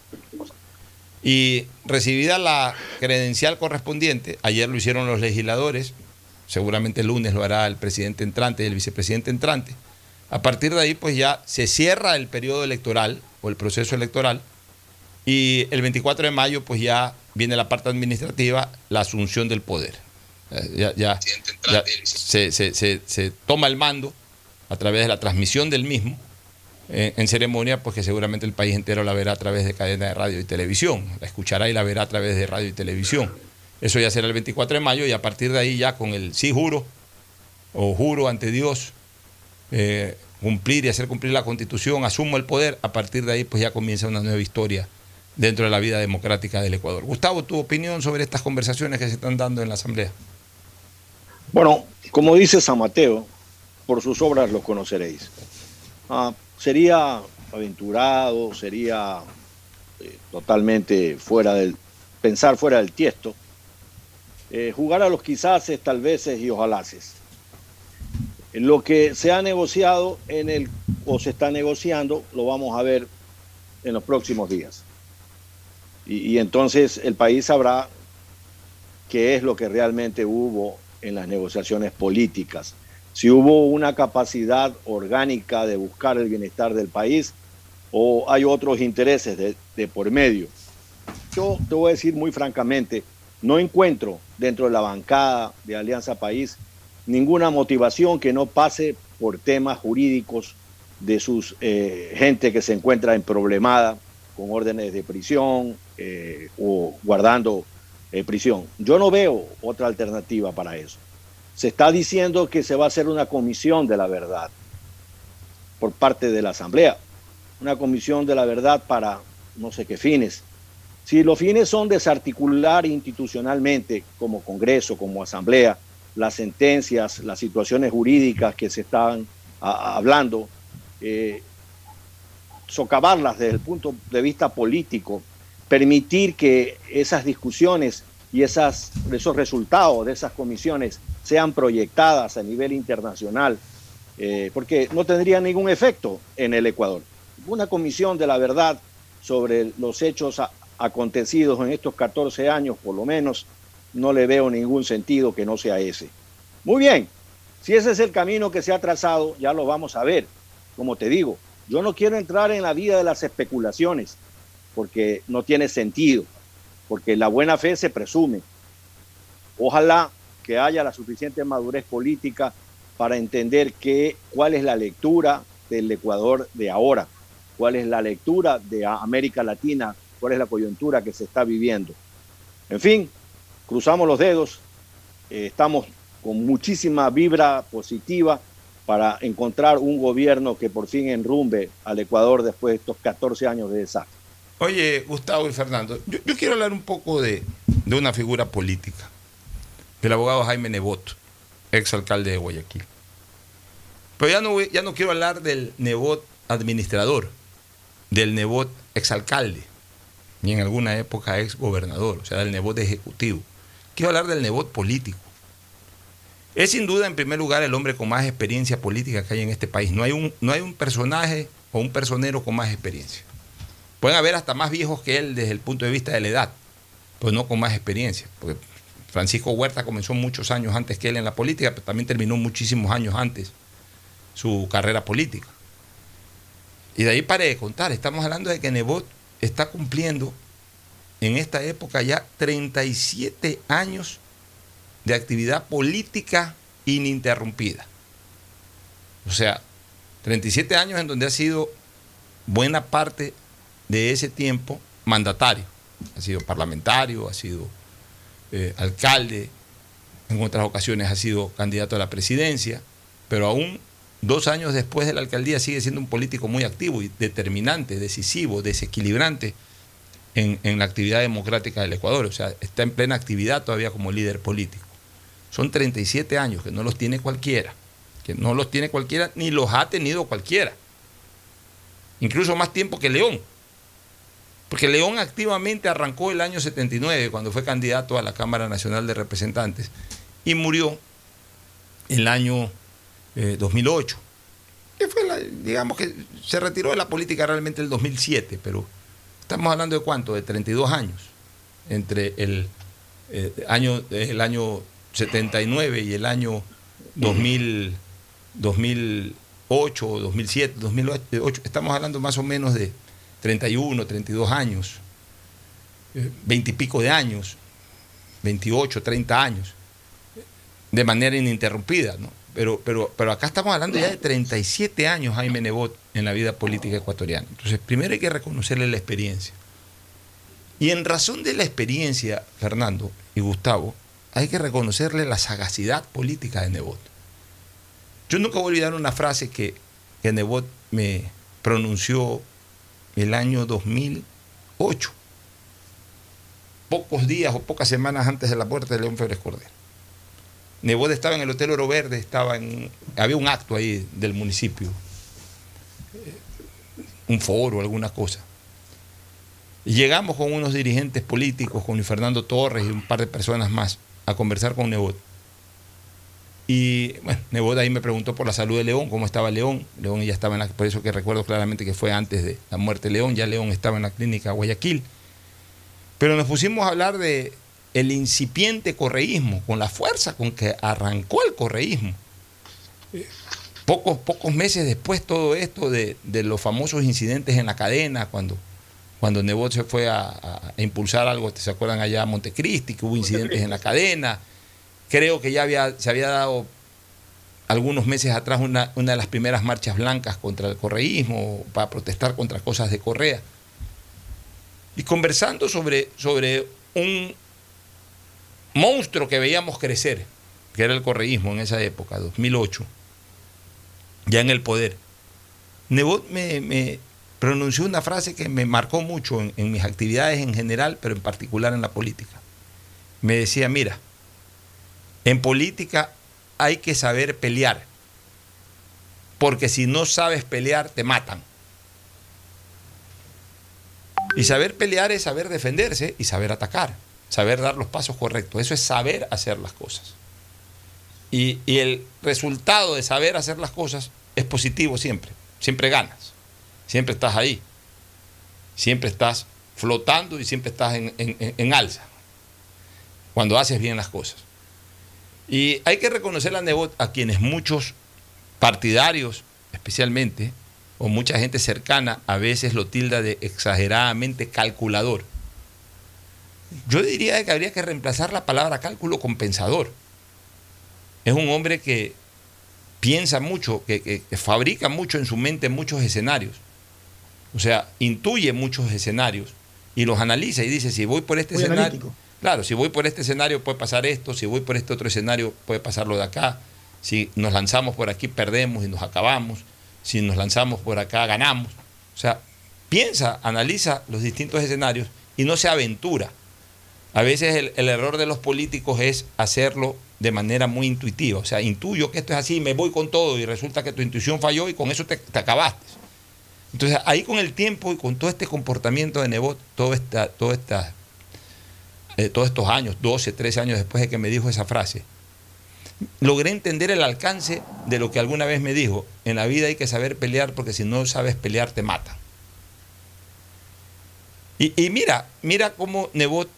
y recibida la credencial correspondiente, ayer lo hicieron los legisladores, seguramente el lunes lo hará el presidente entrante y el vicepresidente entrante, a partir de ahí pues ya se cierra el periodo electoral o el proceso electoral y el 24 de mayo pues ya viene la parte administrativa, la asunción del poder. Eh, ya, se, se toma el mando a través de la transmisión del mismo eh, en ceremonia, pues que seguramente el país entero la verá a través de cadena de radio y televisión, la escuchará y la verá a través de radio y televisión. Eso ya será el 24 de mayo y a partir de ahí ya con el sí juro o juro ante Dios, eh, cumplir y hacer cumplir la constitución, asumo el poder, a partir de ahí pues ya comienza una nueva historia dentro de la vida democrática del Ecuador. Gustavo, tu opinión sobre estas conversaciones que se están dando en la Asamblea. Bueno, como dice San Mateo, por sus obras los conoceréis. Ah, sería aventurado, sería eh, totalmente fuera del, pensar fuera del tiesto, eh, jugar a los quizás, tal veces y ojalases. Lo que se ha negociado en el, o se está negociando, lo vamos a ver en los próximos días. Y, entonces el país sabrá qué es lo que realmente hubo en las negociaciones políticas si hubo una capacidad orgánica de buscar el bienestar del país o hay otros intereses de, por medio. Yo te voy a decir muy francamente, no encuentro dentro de la bancada de Alianza País ninguna motivación que no pase por temas jurídicos de sus eh, gente que se encuentra en problemada con órdenes de prisión eh, o guardando eh, prisión. Yo no veo otra alternativa para eso. Se está diciendo que se va a hacer una comisión de la verdad por parte de la Asamblea. Una comisión de la verdad para no sé qué fines. Si los fines son desarticular institucionalmente, como Congreso, como Asamblea, las sentencias, las situaciones jurídicas que se están hablando, eh, socavarlas desde el punto de vista político, permitir que esas discusiones y esos resultados de esas comisiones sean proyectadas a nivel internacional, eh, porque no tendría ningún efecto en el Ecuador. Una comisión de la verdad sobre los hechos acontecidos en estos 14 años, por lo menos, no le veo ningún sentido que no sea ese. Muy bien, si ese es el camino que se ha trazado, ya lo vamos a ver. Como te digo, yo no quiero entrar en la vida de las especulaciones, porque no tiene sentido porque la buena fe se presume. Ojalá que haya la suficiente madurez política para entender que, cuál es la lectura del Ecuador de ahora, cuál es la lectura de América Latina, cuál es la coyuntura que se está viviendo. En fin, cruzamos los dedos, eh, estamos con muchísima vibra positiva para encontrar un gobierno que por fin enrumbe al Ecuador después de estos 14 años de desastre. Oye, Gustavo y Fernando, yo, quiero hablar un poco de, una figura política, del abogado Jaime Nebot, exalcalde de Guayaquil. Pero ya no, ya no quiero hablar del Nebot administrador, del Nebot exalcalde, ni en alguna época ex gobernador, o sea, del Nebot ejecutivo. Quiero hablar del Nebot político. Es sin duda, en primer lugar, el hombre con más experiencia política que hay en este país. No hay un, no hay un personaje o un personero con más experiencia. Pueden haber hasta más viejos que él desde el punto de vista de la edad, pero no con más experiencia. Porque Francisco Huerta comenzó muchos años antes que él en la política, pero también terminó muchísimos años antes su carrera política. Y de ahí pare de contar, estamos hablando de que Nebot está cumpliendo en esta época ya 37 años de actividad política ininterrumpida. O sea, 37 años en donde ha sido buena parte de ese tiempo mandatario. Ha sido parlamentario, ha sido eh, alcalde, en otras ocasiones ha sido candidato a la presidencia, pero aún dos años después de la alcaldía sigue siendo un político muy activo y determinante, decisivo, desequilibrante en, en la actividad democrática del Ecuador. O sea, está en plena actividad todavía como líder político. Son 37 años que no los tiene cualquiera, que no los tiene cualquiera ni los ha tenido cualquiera. Incluso más tiempo que León. Porque León activamente arrancó el año 79, cuando fue candidato a la Cámara Nacional de Representantes, y murió el año 2008. Eh, que fue digamos que se retiró de la política realmente el 2007, pero estamos hablando de cuánto, de 32 años, entre el, eh, año, el año 79 y el año 2000, 2008, 2007, 2008, estamos hablando más o menos de 31, 32 años, 20 y pico de años, 28, 30 años, de manera ininterrumpida. ¿no? pero, pero, pero acá estamos hablando ya de 37 años Jaime Nebot en la vida política ecuatoriana. Entonces, primero hay que reconocerle la experiencia. Y en razón de la experiencia, Fernando y Gustavo, hay que reconocerle la sagacidad política de Nebot. Yo nunca voy a olvidar una frase que, que Nebot me pronunció el año 2008, pocos días o pocas semanas antes de la muerte de León Febres Cordero. Nebot estaba en el Hotel Oro Verde, estaba en, había un acto ahí del municipio, eh, un foro, alguna cosa. Y llegamos con unos dirigentes políticos, con Fernando Torres y un par de personas más, a conversar con Nebot. Y bueno, Nebot ahí me preguntó por la salud de León, cómo estaba León. León ya estaba en la, por eso que recuerdo claramente que fue antes de la muerte de León, ya León estaba en la clínica Guayaquil. Pero nos pusimos a hablar de el incipiente correísmo, con la fuerza con que arrancó el correísmo. Pocos, pocos meses después todo esto de, de los famosos incidentes en la cadena, cuando cuando Nebot se fue a, a, impulsar algo, ¿se acuerdan allá a Montecristi, que hubo incidentes en la cadena? Creo que ya había, se había dado algunos meses atrás una, de las primeras marchas blancas contra el correísmo, para protestar contra cosas de Correa. Y conversando sobre, sobre un monstruo que veíamos crecer, que era el correísmo en esa época, 2008, ya en el poder. Nebot me, pronunció una frase que me marcó mucho en, mis actividades en general, pero en particular en la política. Me decía, mira, en política hay que saber pelear, porque si no sabes pelear, te matan. Y saber pelear es saber defenderse y saber atacar, saber dar los pasos correctos. Eso es saber hacer las cosas. Y, el resultado de saber hacer las cosas es positivo siempre, siempre ganas siempre estás ahí, siempre estás flotando y siempre estás en, en, en, alza, cuando haces bien las cosas. Y hay que reconocer a Nebot a quienes muchos partidarios, especialmente, o mucha gente cercana, a veces lo tilda de exageradamente calculador. Yo diría que habría que reemplazar la palabra cálculo con pensador. Es un hombre que piensa mucho, que, que, que fabrica mucho en su mente muchos escenarios o sea, intuye muchos escenarios y los analiza y dice, si voy por este Muy escenario, analítico. Claro, si voy por este escenario puede pasar esto, si voy por este otro escenario puede pasar lo de acá, si nos lanzamos por aquí perdemos y nos acabamos, si nos lanzamos por acá ganamos. O sea, piensa, analiza los distintos escenarios y no se aventura. A veces el, error de los políticos es hacerlo de manera muy intuitiva. O sea, intuyo que esto es así, me voy con todo y resulta que tu intuición falló y con eso te, te acabaste. Entonces, ahí con el tiempo y con todo este comportamiento de Nebot, todo esta, todo esta, eh, todos estos años, 12, 13 años después de que me dijo esa frase, logré entender el alcance de lo que alguna vez me dijo. En la vida hay que saber pelear porque si no sabes pelear te matan. Y, mira, mira cómo Nebot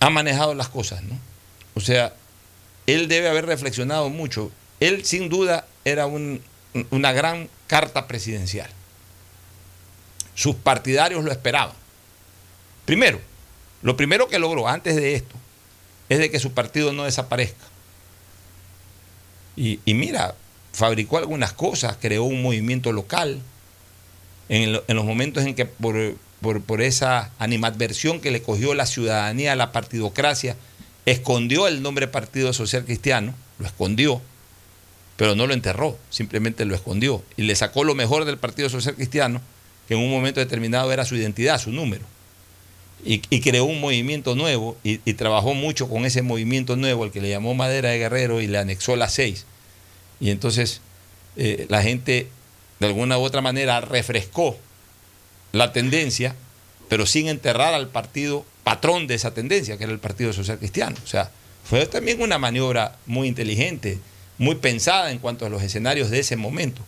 ha manejado las cosas, ¿no? O sea, él debe haber reflexionado mucho. Él sin duda era un, una gran carta presidencial. Sus partidarios lo esperaban. Primero, lo primero que logró antes de esto es de que su partido no desaparezca. Y, mira, fabricó algunas cosas, creó un movimiento local. En, los momentos en que por, por, esa animadversión que le cogió la ciudadanía a la partidocracia, escondió el nombre Partido Social Cristiano, lo escondió, pero no lo enterró, simplemente lo escondió y le sacó lo mejor del Partido Social Cristiano que en un momento determinado era su identidad, su número. Y, creó un movimiento nuevo y, y, trabajó mucho con ese movimiento nuevo, el que le llamó Madera de Guerrero y le anexó las seis. Y entonces eh, la gente de alguna u otra manera refrescó la tendencia, pero sin enterrar al partido patrón de esa tendencia, que era el Partido Social Cristiano. O sea, fue también una maniobra muy inteligente, muy pensada en cuanto a los escenarios de ese momento.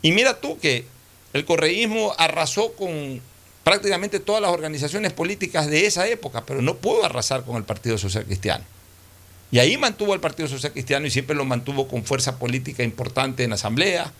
Y mira tú que el correísmo arrasó con prácticamente todas las organizaciones políticas de esa época, pero no pudo arrasar con el Partido Social Cristiano. Y ahí mantuvo al Partido Social Cristiano y siempre lo mantuvo con fuerza política importante en Asamblea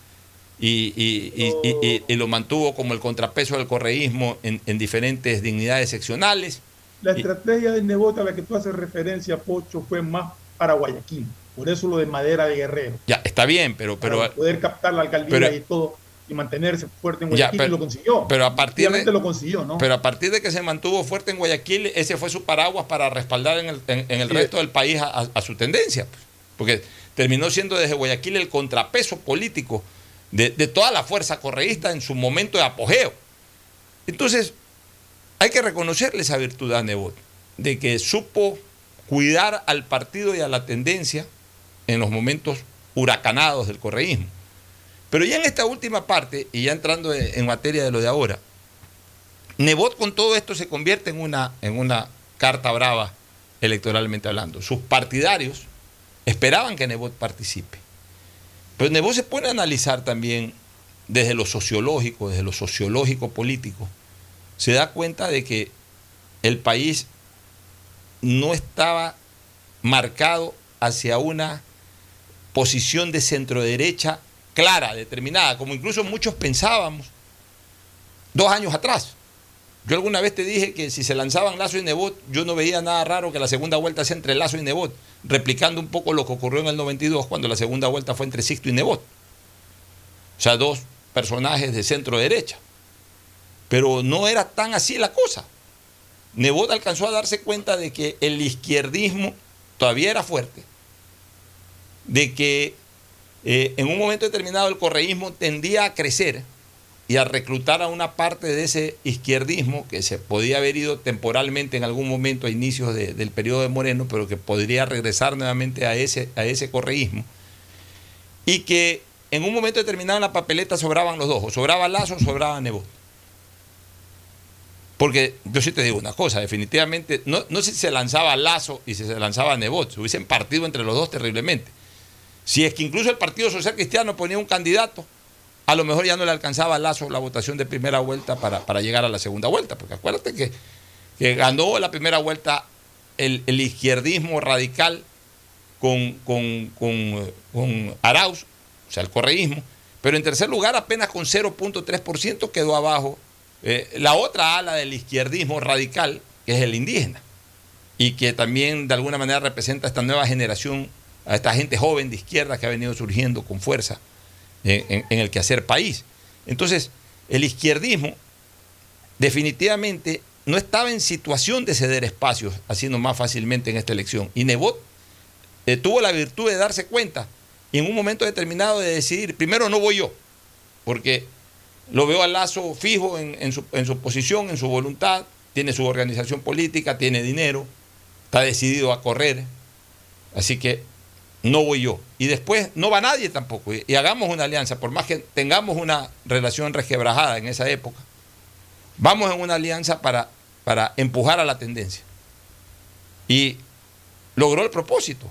y, y, y, y lo mantuvo como el contrapeso del correísmo en, en diferentes dignidades seccionales. La estrategia de Nebot a la que tú haces referencia, Pocho, fue más para Guayaquil. Por eso lo de madera de guerrero. Ya, está bien, pero... pero Para poder captar la alcaldía pero- y todo y mantenerse fuerte en Ya, Guayaquil pero- y lo consiguió. pero a partir de, lo consiguió, ¿no? Pero a partir de que se mantuvo fuerte en Guayaquil, ese fue su paraguas para respaldar en el, en- en el Sí. resto del país a, a- a su tendencia. pues. Porque terminó siendo desde Guayaquil el contrapeso político de, de toda la fuerza correísta en su momento de apogeo. Entonces, hay que reconocerle esa virtud a Nebot, de que supo cuidar al partido y a la tendencia en los momentos huracanados del correísmo. Pero ya en esta última parte, y ya entrando en materia de lo de ahora, Nebot con todo esto se convierte en una, en una carta brava electoralmente hablando. Sus partidarios esperaban que Nebot participe. Pero Nebot se pone a analizar también desde lo sociológico, desde lo sociológico político, se da cuenta de que el país no estaba marcado hacia una posición de centro derecha clara, determinada, como incluso muchos pensábamos dos años atrás. Yo alguna vez te dije que si se lanzaban Lazo y Nebot, yo no veía nada raro que la segunda vuelta sea entre Lazo y Nebot, replicando un poco lo que ocurrió en el 92 cuando la segunda vuelta fue entre Sixto y Nebot. O sea, dos personajes de centro derecha. Pero no era tan así la cosa. Nebot alcanzó a darse cuenta de que el izquierdismo todavía era fuerte, de que eh, en un momento determinado el correísmo tendía a crecer y a reclutar a una parte de ese izquierdismo que se podía haber ido temporalmente en algún momento a inicios de- del periodo de Moreno, pero que podría regresar nuevamente a ese, a ese correísmo, y que en un momento determinado en la papeleta sobraban los dos, o sobraba Lazo o sobraba Nebot. Porque yo sí te digo una cosa, definitivamente, no, no si se lanzaba Lazo y si se lanzaba Nebot, se hubiesen partido entre los dos terriblemente. Si es que incluso el Partido Social Cristiano ponía un candidato, a lo mejor ya no le alcanzaba Lazo la votación de primera vuelta para, para llegar a la segunda vuelta, porque acuérdate que, que ganó la primera vuelta el, el izquierdismo radical con, con, con, con Arauz, o sea, el correísmo, pero en tercer lugar apenas con 0.3% quedó abajo eh, la otra ala del izquierdismo radical, que es el indígena, y que también de alguna manera representa esta nueva generación, a esta gente joven de izquierda que ha venido surgiendo con fuerza en, el quehacer país. Entonces, el izquierdismo definitivamente no estaba en situación de ceder espacios, haciendo más fácilmente en esta elección. Y Nebot eh, tuvo la virtud de darse cuenta y en un momento determinado de decidir, primero no voy yo, porque lo veo a Lazo fijo en su, en su posición, en su voluntad, tiene su organización política, tiene dinero, está decidido a correr, así que no voy yo. Y después no va nadie tampoco. Y, hagamos una alianza, por más que tengamos una relación resquebrajada en esa época, vamos en una alianza para, para empujar a la tendencia. Y logró el propósito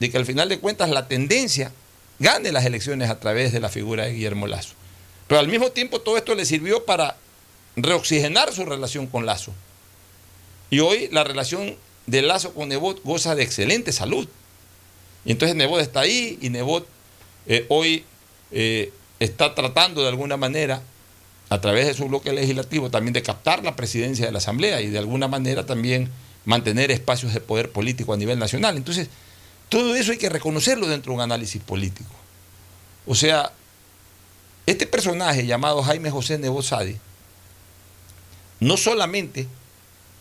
de que al final de cuentas la tendencia gane las elecciones a través de la figura de Guillermo Lazo. Pero al mismo tiempo todo esto le sirvió para reoxigenar su relación con Lazo. Y hoy la relación de Lazo con Nebot goza de excelente salud. Y entonces Nebot está ahí y Nebot eh, hoy eh, está tratando de alguna manera, a través de su bloque legislativo, también de captar la presidencia de la Asamblea y de alguna manera también mantener espacios de poder político a nivel nacional. Entonces, todo eso hay que reconocerlo dentro de un análisis político. O sea, este personaje llamado Jaime José Nebot Sadi, no solamente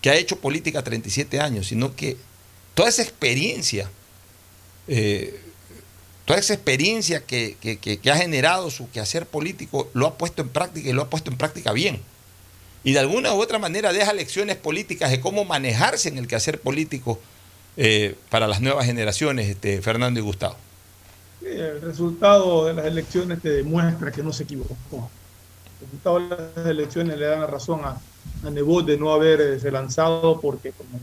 que ha hecho política 37 años, sino que toda esa experiencia, eh, toda esa experiencia que, que- ha generado su quehacer político, lo ha puesto en práctica y lo ha puesto en práctica bien. Y de alguna u otra manera deja lecciones políticas de cómo manejarse en el quehacer político eh, para las nuevas generaciones, este, Fernando y Gustavo. El resultado de las elecciones te demuestra que no se equivocó. El resultado de las elecciones le dan la razón a, a Nebot de no haberse lanzado porque, como,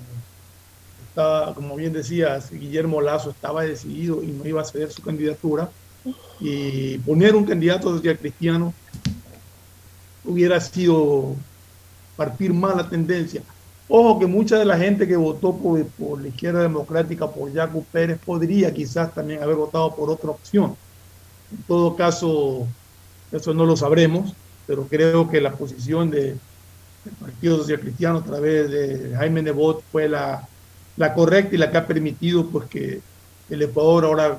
como bien decías, Guillermo Lazo estaba decidido y no iba a ceder su candidatura. Y poner un candidato social cristiano hubiera sido partir mal la tendencia. Ojo que mucha de la gente que votó por, la izquierda democrática, por Jaco Pérez, podría quizás también haber votado por otra opción. En todo caso, eso no lo sabremos, pero creo que la posición de, del Partido Social Cristiano a través de Jaime Nebot fue la, la correcta y la que ha permitido pues, que el Ecuador ahora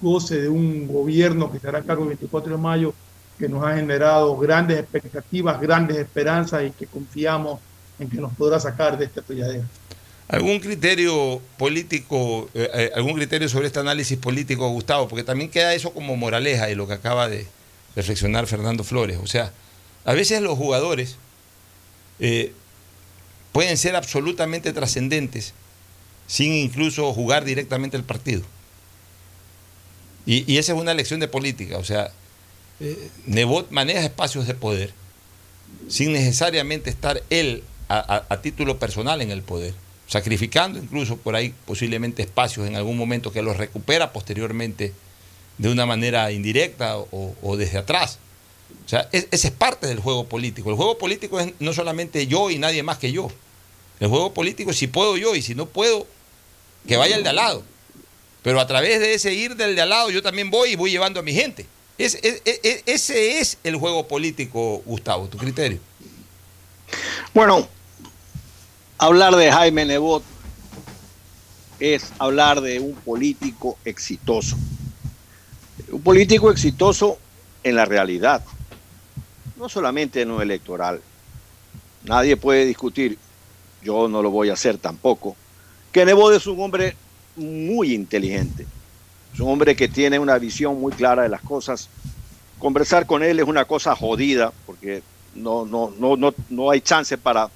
goce de un gobierno que estará a cargo el 24 de mayo, que nos ha generado grandes expectativas, grandes esperanzas y que confiamos en que nos podrá sacar de esta atolladera. ¿Algún criterio político, eh, eh, algún criterio sobre este análisis político, Gustavo? Porque también queda eso como moraleja de lo que acaba de reflexionar Fernando Flores. O sea, a veces los jugadores eh, pueden ser absolutamente trascendentes sin incluso jugar directamente el partido. Y, esa es una lección de política. O sea, Nebot maneja espacios de poder sin necesariamente estar él a título personal en el poder sacrificando incluso por ahí posiblemente espacios en algún momento que los recupera posteriormente de una manera indirecta o, desde atrás. O sea, ese es parte del juego político. El juego político es no solamente yo y nadie más que yo. El juego político si puedo yo y si no puedo, que vaya el de al lado. Pero a través de ese ir del de al lado yo también voy y voy llevando a mi gente. ese es el juego político, Gustavo, tu criterio. Bueno, Hablar de Jaime Nebot es hablar de un político exitoso. Un político exitoso en la realidad, no solamente en lo electoral. Nadie puede discutir, yo no lo voy a hacer tampoco, que Nebot es un hombre muy inteligente. Es un hombre que tiene una visión muy clara de las cosas. Conversar con él es una cosa jodida, porque no, no, no, no, no hay chance para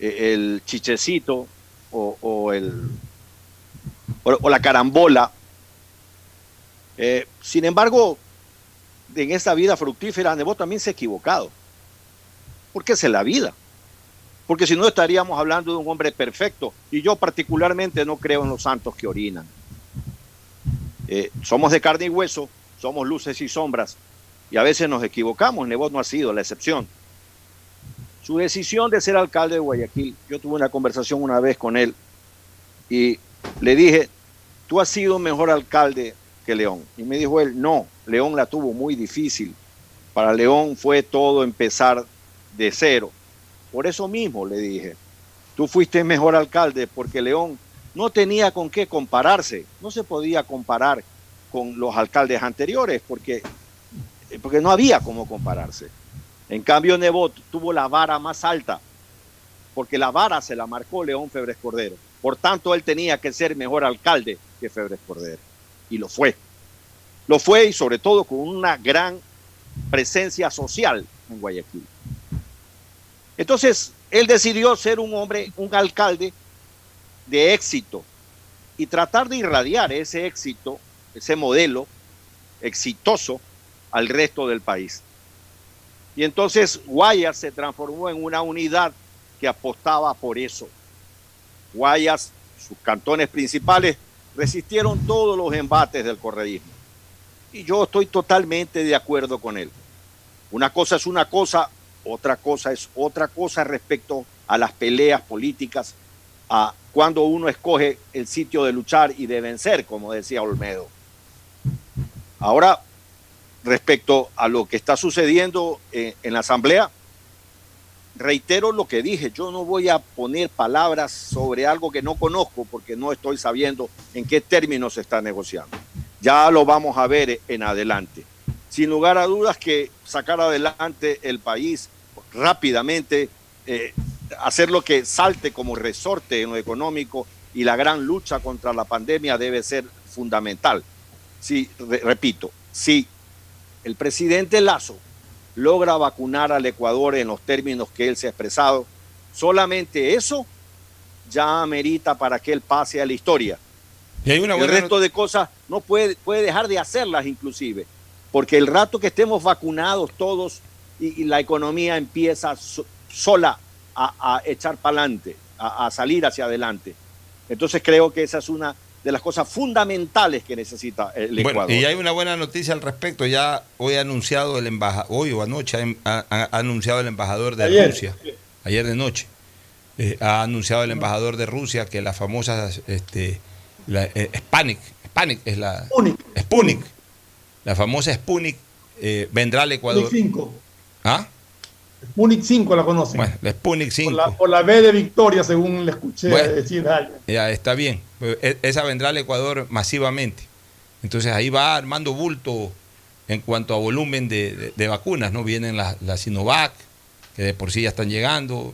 eh, el chichecito o, el, o, la carambola. Eh, sin embargo, en esta vida fructífera, Nebo también se ha equivocado. Porque es la vida. Porque si no estaríamos hablando de un hombre perfecto. Y yo particularmente no creo en los santos que orinan. Eh, somos de carne y hueso, somos luces y sombras. Y a veces nos equivocamos. Nebot no ha sido la excepción. Su decisión de ser alcalde de Guayaquil, yo tuve una conversación una vez con él y le dije, tú has sido mejor alcalde que León. Y me dijo él, no, León la tuvo muy difícil. Para León fue todo empezar de cero. Por eso mismo le dije, tú fuiste mejor alcalde porque León no tenía con qué compararse, no se podía comparar con los alcaldes anteriores porque, porque no había cómo compararse. En cambio, Nebot tuvo la vara más alta, porque la vara se la marcó León Febres Cordero. Por tanto, él tenía que ser mejor alcalde que Febres Cordero. Y lo fue. Lo fue y sobre todo con una gran presencia social en Guayaquil. Entonces, él decidió ser un hombre, un alcalde de éxito y tratar de irradiar ese éxito, ese modelo exitoso al resto del país. Y entonces Guayas se transformó en una unidad que apostaba por eso. Guayas, sus cantones principales, resistieron todos los embates del correísmo. Y yo estoy totalmente de acuerdo con él. Una cosa es una cosa, otra cosa es otra cosa respecto a las peleas políticas, a cuando uno escoge el sitio de luchar y de vencer, como decía Olmedo. Ahora, respecto a lo que está sucediendo eh, en, la Asamblea, reitero lo que dije, yo no voy a poner palabras sobre algo que no conozco porque no estoy sabiendo en qué términos se está negociando. Ya lo vamos a ver en adelante. Sin lugar a dudas que sacar adelante el país rápidamente, eh, hacer lo que salte como resorte en lo económico y la gran lucha contra la pandemia debe ser fundamental. Sí, repito, sí el presidente Lazo logra vacunar al Ecuador en los términos que él se ha expresado, solamente eso ya amerita para que él pase a la historia. Y hay una el resto de cosas no puede, puede dejar de hacerlas inclusive, porque el rato que estemos vacunados todos y, la economía empieza sola a, echar para adelante, a salir hacia adelante. Entonces creo que esa es una de las cosas fundamentales que necesita el Ecuador. y hay una buena noticia al respecto. Ya hoy ha anunciado el embajador, hoy o anoche ha, anunciado el embajador de Rusia, ayer de noche, eh, ha anunciado el embajador de Rusia que la famosa este, la, eh, Spanic, es la Sputnik. La famosa Sputnik eh, vendrá al Ecuador. Sputnik 5. ¿Ah? Sputnik 5 la conocen. Bueno, la Sputnik 5. Por la, por la B de Victoria, según le escuché Bueno. decir a alguien. Ya está bien. E- Esa vendrá al Ecuador masivamente. Entonces ahí va armando bulto en cuanto a volumen de, de- de vacunas. ¿no? Vienen las las Sinovac, que de por sí ya están llegando.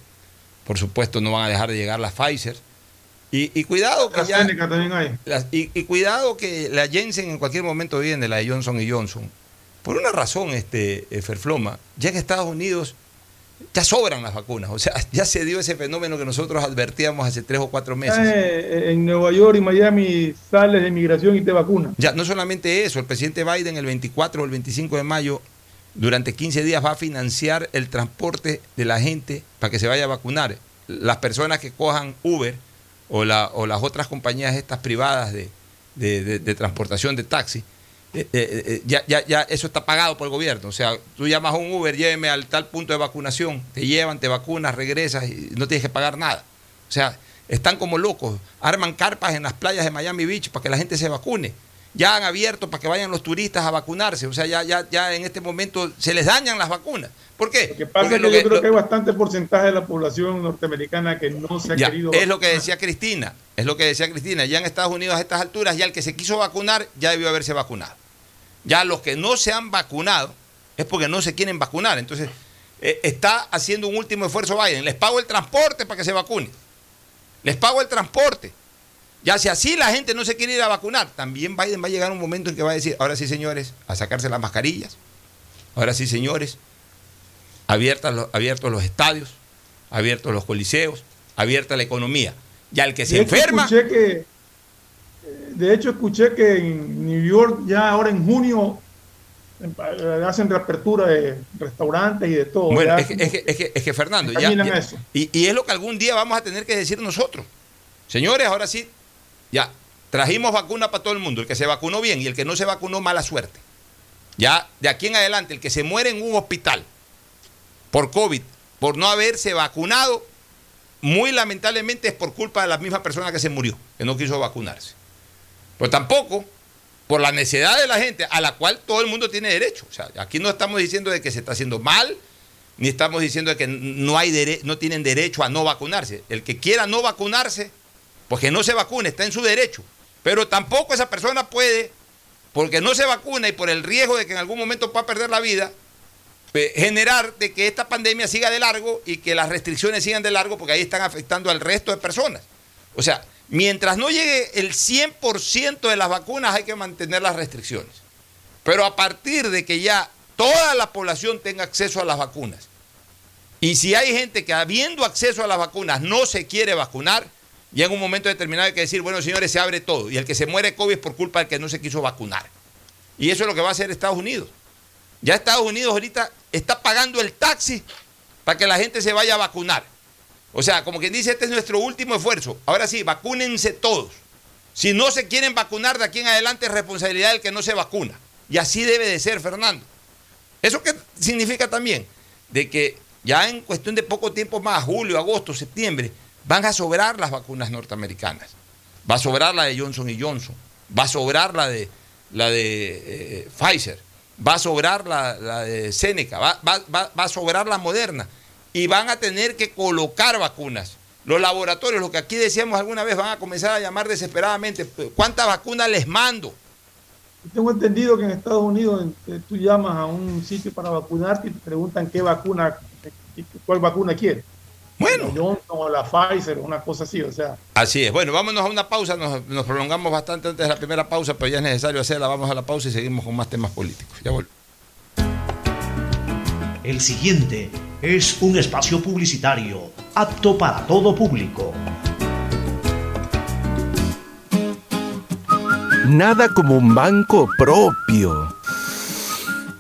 Por supuesto, no van a dejar de llegar las Pfizer. Y, y cuidado que ya. AstraZeneca también hay. las- y, y cuidado que la Jensen en cualquier momento viene, la de Johnson y Johnson. Por una razón, este eh, Ferfloma, ya en Estados Unidos ya sobran las vacunas. O sea, ya se dio ese fenómeno que nosotros advertíamos hace tres o cuatro meses. Eh, en Nueva York y Miami sales de migración y te vacunan. Ya, no solamente eso, el presidente Biden el 24 o el 25 de mayo, durante 15 días va a financiar el transporte de la gente para que se vaya a vacunar. Las personas que cojan Uber o, la- o las otras compañías estas privadas de, de- de- transportación de taxi, eh, eh, eh, ya, ya, ya eso está pagado por el gobierno. O sea, tú llamas a un Uber, lléveme al tal punto de vacunación, te llevan, te vacunas, regresas y no tienes que pagar nada. O sea, están como locos, arman carpas en las playas de Miami Beach para que la gente se vacune. Ya han abierto para que vayan los turistas a vacunarse. O sea, ya, ya, ya en este momento se les dañan las vacunas. ¿Por qué? Lo que pasa Porque es que yo creo lo- que hay bastante porcentaje de la población norteamericana que no se ha ya, querido es lo que vacunar. decía Cristina, es lo que decía Cristina. Ya en Estados Unidos a estas alturas, ya el que se quiso vacunar ya debió haberse vacunado. Ya los que no se han vacunado es porque no se quieren vacunar. Entonces, eh, está haciendo un último esfuerzo Biden. Les pago el transporte para que se vacunen. Les pago el transporte. Ya si así la gente no se quiere ir a vacunar, también Biden va a llegar un momento en que va a decir, ahora sí señores, a sacarse las mascarillas. Ahora sí señores, abiertas los- abiertos los estadios, abiertos los coliseos, abierta la economía. Ya el que se De enferma... escuché que, eh, de hecho, escuché que en New York ya ahora en junio eh, hacen reapertura de restaurantes y de todo. Bueno, es que, es que- es que- es que, Fernando, ya, y, y es lo que algún día vamos a tener que decir nosotros. Señores, ahora sí, ya, trajimos vacuna para todo el mundo. El que se vacunó bien y el que no se vacunó, mala suerte. Ya, de aquí en adelante, el que se muere en un hospital por COVID, por no haberse vacunado, muy lamentablemente es por culpa de la misma persona que se murió, que no quiso vacunarse. Pero tampoco por la necesidad de la gente, a la cual todo el mundo tiene derecho. O sea, aquí no estamos diciendo de que se está haciendo mal, ni estamos diciendo de que no, hay dere- no tienen derecho a no vacunarse. El que quiera no vacunarse, pues que no se vacune, está en su derecho. Pero tampoco esa persona puede, porque no se vacuna y por el riesgo de que en algún momento pueda perder la vida, generar de que esta pandemia siga de largo y que las restricciones sigan de largo porque ahí están afectando al resto de personas. O sea, mientras no llegue el 100% de las vacunas hay que mantener las restricciones. Pero a partir de que ya toda la población tenga acceso a las vacunas, y si hay gente que habiendo acceso a las vacunas no se quiere vacunar, ya en un momento determinado hay que decir, bueno señores, se abre todo. Y el que se muere COVID es por culpa del que no se quiso vacunar. Y eso es lo que va a hacer Estados Unidos. Ya Estados Unidos ahorita está pagando el taxi para que la gente se vaya a vacunar. O sea, como quien dice, este es nuestro último esfuerzo. Ahora sí, vacúnense todos. Si no se quieren vacunar de aquí en adelante es responsabilidad del que no se vacuna. Y así debe de ser, Fernando. ¿Eso qué significa también? De que ya en cuestión de poco tiempo más, julio, agosto, septiembre, van a sobrar las vacunas norteamericanas. Va a sobrar la de Johnson y Johnson. Va a sobrar la de, la de eh, Pfizer. Va a sobrar la, la de Seneca. Va, va- va- va a sobrar la Moderna. Y van a tener que colocar vacunas. Los laboratorios, lo que aquí decíamos alguna vez, van a comenzar a llamar desesperadamente. ¿Cuántas vacunas les mando? Tengo entendido que en Estados Unidos eh, tú llamas a un sitio para vacunarte y te preguntan qué vacuna, eh, cuál vacuna quieres. Bueno. La Johnson o la Pfizer, una cosa así, o sea. Así es. Bueno, vámonos a una pausa. Nos, nos prolongamos bastante antes de la primera pausa, pero ya es necesario hacerla. Vamos a la pausa y seguimos con más temas políticos. Ya volvemos. El siguiente es un espacio publicitario apto para todo público. Nada como un banco propio.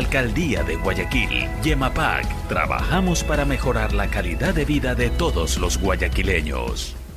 Alcaldía de Guayaquil, Yemapac, trabajamos para mejorar la calidad de vida de todos los guayaquileños.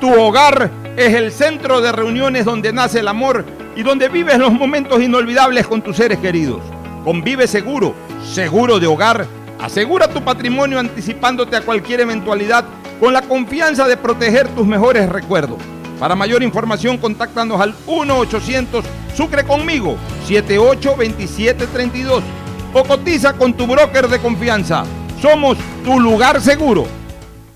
Tu hogar es el centro de reuniones donde nace el amor y donde vives los momentos inolvidables con tus seres queridos. Convive seguro, seguro de hogar. Asegura tu patrimonio anticipándote a cualquier eventualidad con la confianza de proteger tus mejores recuerdos. Para mayor información, contáctanos al 1-800 Sucre conmigo 782732 o cotiza con tu broker de confianza. Somos tu lugar seguro.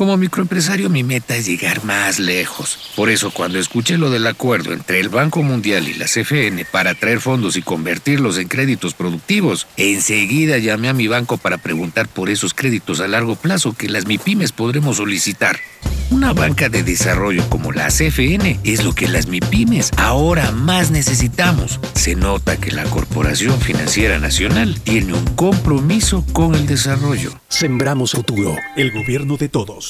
Como microempresario mi meta es llegar más lejos. Por eso cuando escuché lo del acuerdo entre el Banco Mundial y la CFN para traer fondos y convertirlos en créditos productivos, enseguida llamé a mi banco para preguntar por esos créditos a largo plazo que las MIPIMES podremos solicitar. Una banca de desarrollo como la CFN es lo que las MIPIMES ahora más necesitamos. Se nota que la Corporación Financiera Nacional tiene un compromiso con el desarrollo. Sembramos futuro, el gobierno de todos.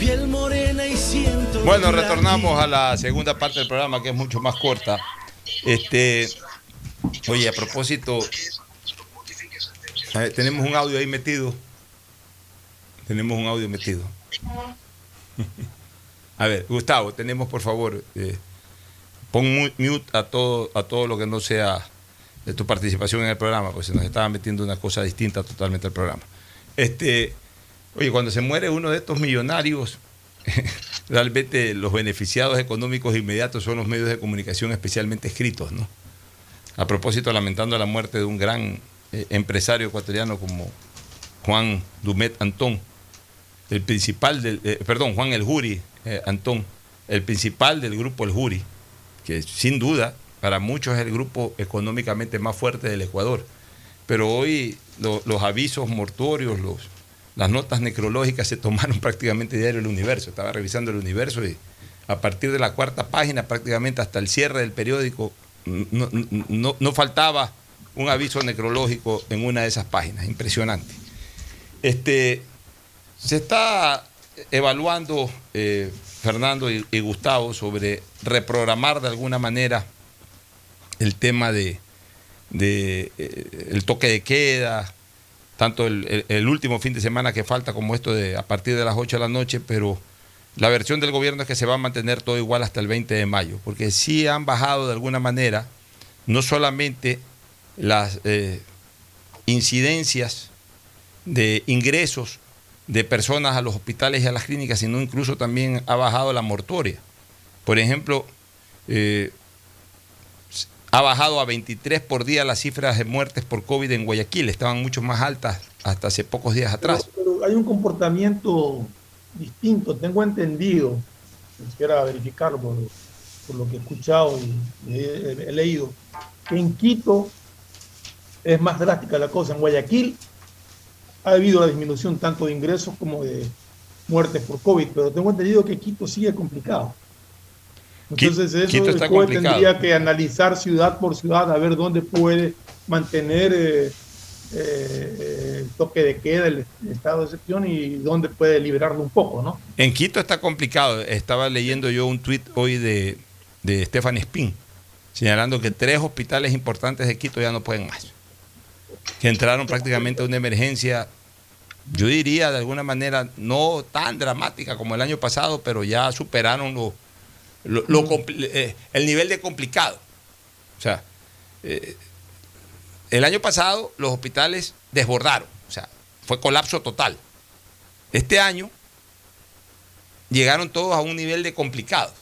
Piel morena y siento. Bueno, retornamos a la segunda parte del programa que es mucho más corta. Este, oye, a propósito, tenemos un audio ahí metido. Tenemos un audio metido. A ver, Gustavo, tenemos por favor, eh, pon mu- mute a todo, a todo lo que no sea de tu participación en el programa, porque se nos estaba metiendo una cosa distinta totalmente al programa. Este, oye, cuando se muere uno de estos millonarios, realmente los beneficiados económicos inmediatos son los medios de comunicación especialmente escritos, ¿no? A propósito, lamentando la muerte de un gran eh, empresario ecuatoriano como Juan Dumet Antón, el principal del, eh, perdón, Juan El Juri eh, Antón, el principal del grupo El Juri, que sin duda para muchos es el grupo económicamente más fuerte del Ecuador. Pero hoy lo- los avisos mortuorios, los, las notas necrológicas se tomaron prácticamente diario el universo. Estaba revisando el universo y a partir de la cuarta página, prácticamente hasta el cierre del periódico, no, no- no- faltaba un aviso necrológico en una de esas páginas. Impresionante. Este, se está evaluando, eh, Fernando y, y Gustavo, sobre reprogramar de alguna manera el tema de, de, eh, el toque de queda, tanto el, último fin de semana que falta como esto de a partir de las 8 de la noche, pero la versión del gobierno es que se va a mantener todo igual hasta el 20 de mayo, porque sí han bajado de alguna manera no solamente las eh, incidencias de ingresos de personas a los hospitales y a las clínicas, sino incluso también ha bajado la mortoria. Por ejemplo, eh, ha bajado a 23 por día las cifras de muertes por COVID en Guayaquil, estaban mucho más altas hasta hace pocos días atrás. Pero hay un comportamiento distinto, tengo entendido, quisiera verificarlo por, por lo que he escuchado y he, he leído, que en Quito es más drástica la cosa. En Guayaquil ha habido la disminución tanto de ingresos como de muertes por COVID, pero tengo entendido que Quito sigue complicado. Entonces eso complicado. tendría que analizar ciudad por ciudad a ver dónde puede mantener eh, eh, el toque de queda, el estado de excepción y dónde puede liberarlo un poco, ¿no? En Quito está complicado. Estaba leyendo yo un tuit hoy de, de Stephanie Spin, señalando que tres hospitales importantes de Quito ya no pueden más. Que entraron prácticamente a una emergencia, yo diría de alguna manera no tan dramática como el año pasado, pero ya superaron lo, eh, el nivel de complicado. O sea, eh, el año pasado los hospitales desbordaron, o sea, fue colapso total. Este año llegaron todos a un nivel de complicados.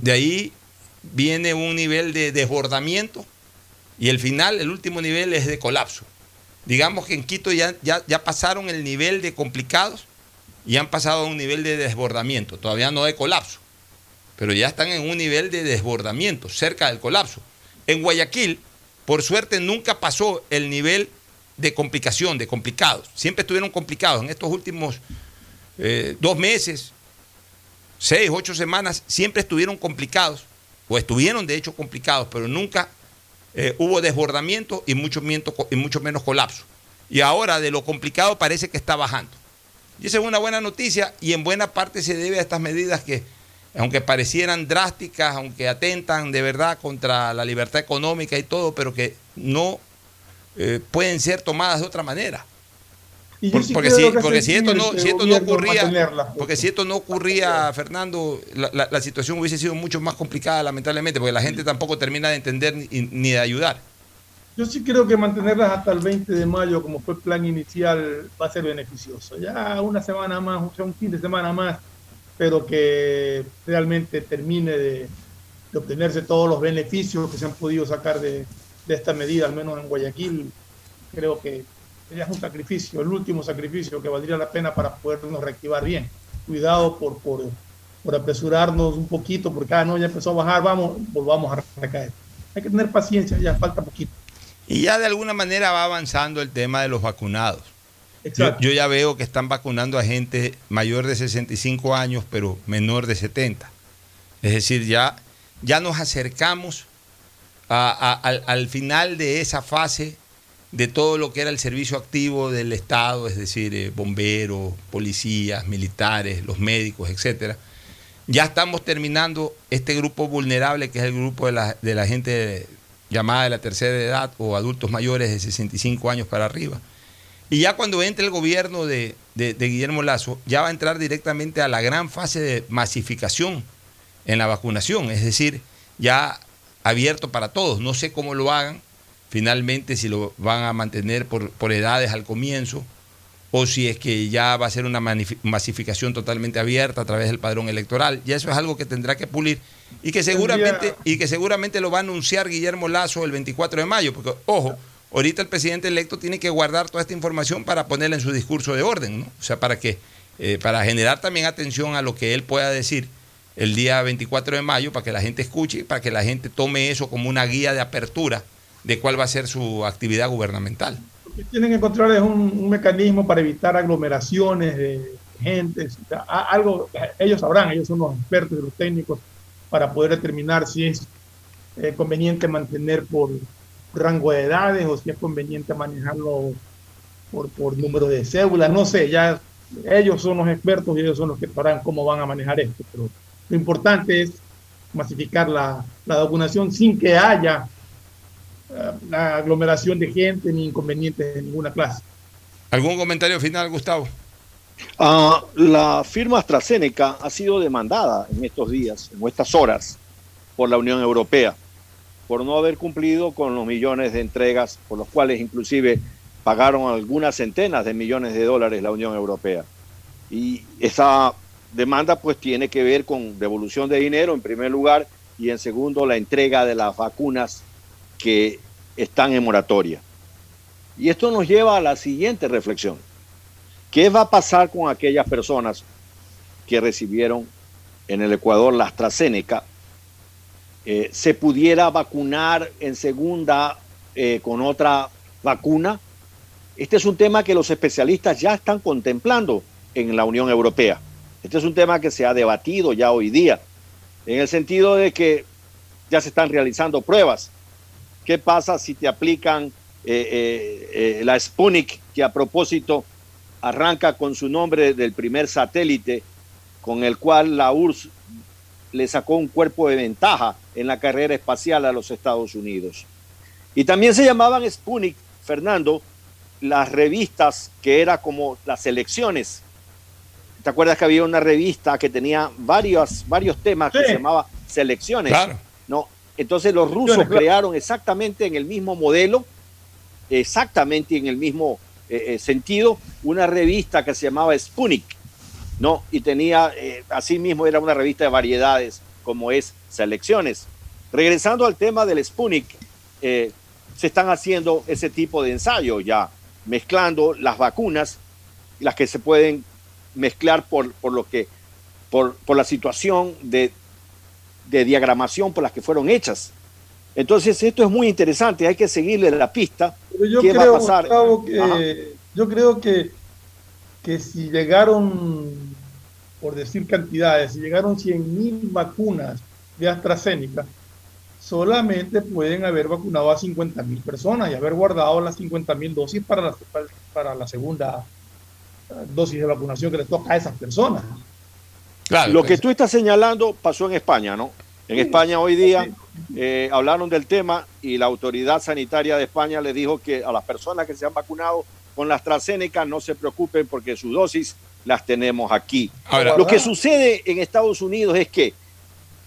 De ahí viene un nivel de desbordamiento y el final, el último nivel es de colapso. Digamos que en Quito ya, ya, ya pasaron el nivel de complicados y han pasado a un nivel de desbordamiento, todavía no de colapso, pero ya están en un nivel de desbordamiento, cerca del colapso. En Guayaquil, por suerte, nunca pasó el nivel de complicación, de complicados. Siempre estuvieron complicados. En estos últimos eh, dos meses, seis, ocho semanas, siempre estuvieron complicados, o estuvieron de hecho complicados, pero nunca eh, hubo desbordamiento y mucho, y mucho menos colapso. Y ahora de lo complicado parece que está bajando. Y esa es una buena noticia y en buena parte se debe a estas medidas que, aunque parecieran drásticas, aunque atentan de verdad contra la libertad económica y todo, pero que no eh, pueden ser tomadas de otra manera. Y yo Por- sí porque si, porque esto no, sensible si esto el no gobierno ocurría, mantenerlas, porque si esto no ocurría, Fernando, la, la- la situación hubiese sido mucho más complicada, lamentablemente, porque la gente tampoco termina de entender ni, ni de ayudar. Yo sí creo que mantenerlas hasta el 20 de mayo, como fue el plan inicial, va a ser beneficioso. Ya una semana más, o sea, un fin de semana más, pero que realmente termine de, obtenerse todos los beneficios que se han podido sacar de, esta medida, al menos en Guayaquil, creo que sería un sacrificio, el último sacrificio que valdría la pena para podernos reactivar bien. Cuidado por, por, por apresurarnos un poquito, porque ah, no, ya empezó a bajar, vamos, volvamos a recaer. Hay que tener paciencia, ya falta poquito. Y ya de alguna manera va avanzando el tema de los vacunados. Yo, yo, ya veo que están vacunando a gente mayor de 65 años, pero menor de 70. Es decir, ya, ya nos acercamos a, a, al, al, final de esa fase de todo lo que era el servicio activo del Estado, es decir, eh, bomberos, policías, militares, los médicos, etcétera. Ya estamos terminando este grupo vulnerable, que es el grupo de la, de la gente llamada de la tercera edad o adultos mayores de 65 años para arriba. Y ya cuando entre el gobierno de, de, de, Guillermo Lazo, ya va a entrar directamente a la gran fase de masificación en la vacunación, es decir, ya abierto para todos. No sé cómo lo hagan, finalmente si lo van a mantener por, por edades al comienzo, o si es que ya va a ser una masificación totalmente abierta a través del padrón electoral. Ya eso es algo que tendrá que pulir y que seguramente, y que seguramente lo va a anunciar Guillermo Lazo el 24 de mayo, porque, ojo, ahorita el presidente electo tiene que guardar toda esta información para ponerla en su discurso de orden, ¿no? O sea, para que, eh, para generar también atención a lo que él pueda decir el día 24 de mayo, para que la gente escuche y para que la gente tome eso como una guía de apertura de cuál va a ser su actividad gubernamental. Lo que tienen que encontrar es un, mecanismo para evitar aglomeraciones de gente, algo, ellos sabrán, ellos son los expertos y los técnicos para poder determinar si es eh, conveniente mantener por rango de edades o si es conveniente manejarlo por, por número de cédulas, no sé, ya ellos son los expertos y ellos son los que sabrán cómo van a manejar esto, pero lo importante es masificar la, la vacunación sin que haya uh, la aglomeración de gente ni inconvenientes de ninguna clase. ¿Algún comentario final, Gustavo? Uh, la firma AstraZeneca ha sido demandada en estos días, en estas horas, por la Unión Europea, por no haber cumplido con los millones de entregas, por los cuales inclusive pagaron algunas centenas de millones de dólares la Unión Europea. Y esa demanda pues tiene que ver con devolución de dinero en primer lugar y en segundo la entrega de las vacunas que están en moratoria. Y esto nos lleva a la siguiente reflexión. ¿Qué va a pasar con aquellas personas que recibieron en el Ecuador la AstraZeneca? Eh, ¿Se pudiera vacunar en segunda eh, con otra vacuna? Este es un tema que los especialistas ya están contemplando en la Unión Europea. Este es un tema que se ha debatido ya hoy día, en el sentido de que ya se están realizando pruebas. ¿Qué pasa si te aplican eh, la Sputnik, que a propósito arranca con su nombre del primer satélite con el cual la URSS le sacó un cuerpo de ventaja en la carrera espacial a los Estados Unidos. Y también se llamaban Sputnik, Fernando, las revistas que era como las elecciones. ¿Te acuerdas que había una revista que tenía varios, varios temas que se llamaba Selecciones? Claro. No, entonces los rusos crearon exactamente en el mismo modelo, exactamente en el mismo eh, sentido, una revista que se llamaba Sputnik, ¿no? Y tenía, eh, así mismo era una revista de variedades, como es Selecciones. Regresando al tema del Sputnik, eh, se están haciendo ese tipo de ensayo ya, mezclando las vacunas, las que se pueden mezclar por, por lo que, por, por la situación de, de diagramación por las que fueron hechas. Entonces, esto es muy interesante, hay que seguirle la pista. Pero yo ¿Qué creo, va a pasar? Gustavo, que, yo creo que, que si llegaron, por decir cantidades, si llegaron 100 mil vacunas de AstraZeneca, solamente pueden haber vacunado a 50 mil personas y haber guardado las 50 mil dosis para la, para la segunda dosis de vacunación que le toca a esas personas. Claro, Lo que tú estás señalando pasó en España, ¿no? En España hoy día eh, hablaron del tema y la autoridad sanitaria de España le dijo que a las personas que se han vacunado con la AstraZeneca no se preocupen porque sus dosis las tenemos aquí. Ahora, Lo que sucede en Estados Unidos es que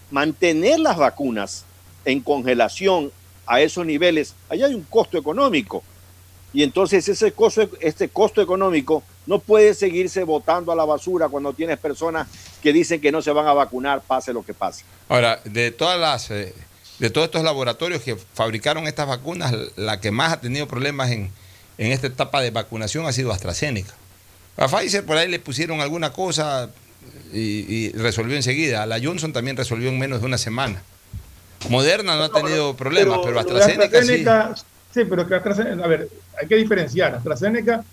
mantener las vacunas en congelación a esos niveles, allá hay un costo económico. Y entonces ese costo, este costo económico no puede seguirse botando a la basura cuando tienes personas que dicen que no se van a vacunar, pase lo que pase. Ahora, de todas las eh, de todos estos laboratorios que fabricaron estas vacunas, la que más ha tenido problemas en, en esta etapa de vacunación ha sido AstraZeneca. A Pfizer por ahí le pusieron alguna cosa y, y resolvió enseguida. A la Johnson también resolvió en menos de una semana. Moderna no ha tenido problemas, pero, AstraZeneca, AstraZeneca, sí. Sí, pero que AstraZeneca, a ver, hay que diferenciar. AstraZeneca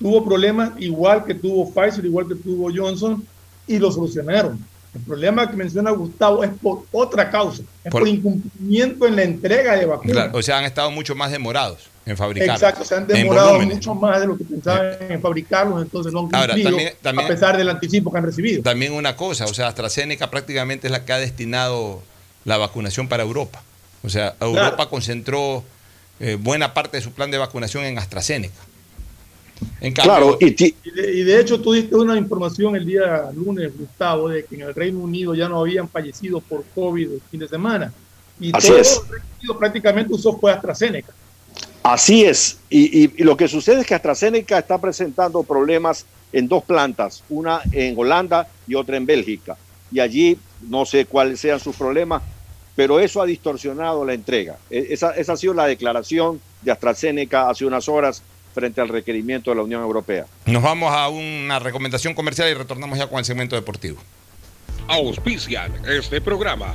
tuvo problemas igual que tuvo Pfizer, igual que tuvo Johnson, y lo solucionaron. El problema que menciona Gustavo es por otra causa, es por, por incumplimiento en la entrega de vacunas. Claro, o sea, han estado mucho más demorados en fabricar. Exacto, se han demorado mucho más de lo que pensaban en fabricarlos, entonces no han cumplido, Ahora, también, también, a pesar del anticipo que han recibido. También una cosa, o sea, AstraZeneca prácticamente es la que ha destinado la vacunación para Europa. O sea, Europa claro. concentró eh, buena parte de su plan de vacunación en AstraZeneca. En cambio, claro, y, y, de, y, de, hecho tú diste una información el día lunes, Gustavo, de que en el Reino Unido ya no habían fallecido por COVID el fin de semana. Y Así todo es. el Reino Unido prácticamente usó fue AstraZeneca. Así es. Y, y, lo que sucede es que AstraZeneca está presentando problemas en dos plantas, una en Holanda y otra en Bélgica. Y allí no sé cuáles sean sus problemas, pero eso ha distorsionado la entrega. Esa, esa ha sido la declaración de AstraZeneca hace unas horas frente al requerimiento de la Unión Europea. Nos vamos a una recomendación comercial y retornamos ya con el segmento deportivo. Auspician este programa.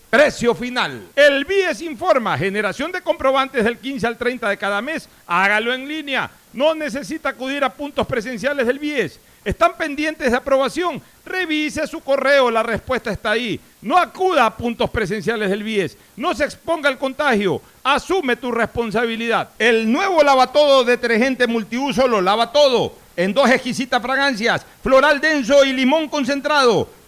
Precio final. El BIES informa, generación de comprobantes del 15 al 30 de cada mes. Hágalo en línea. No necesita acudir a puntos presenciales del BIES. ¿Están pendientes de aprobación? Revise su correo, la respuesta está ahí. No acuda a puntos presenciales del BIES. No se exponga al contagio. Asume tu responsabilidad. El nuevo lavatodo detergente multiuso lo lava todo. En dos exquisitas fragancias, floral denso y limón concentrado.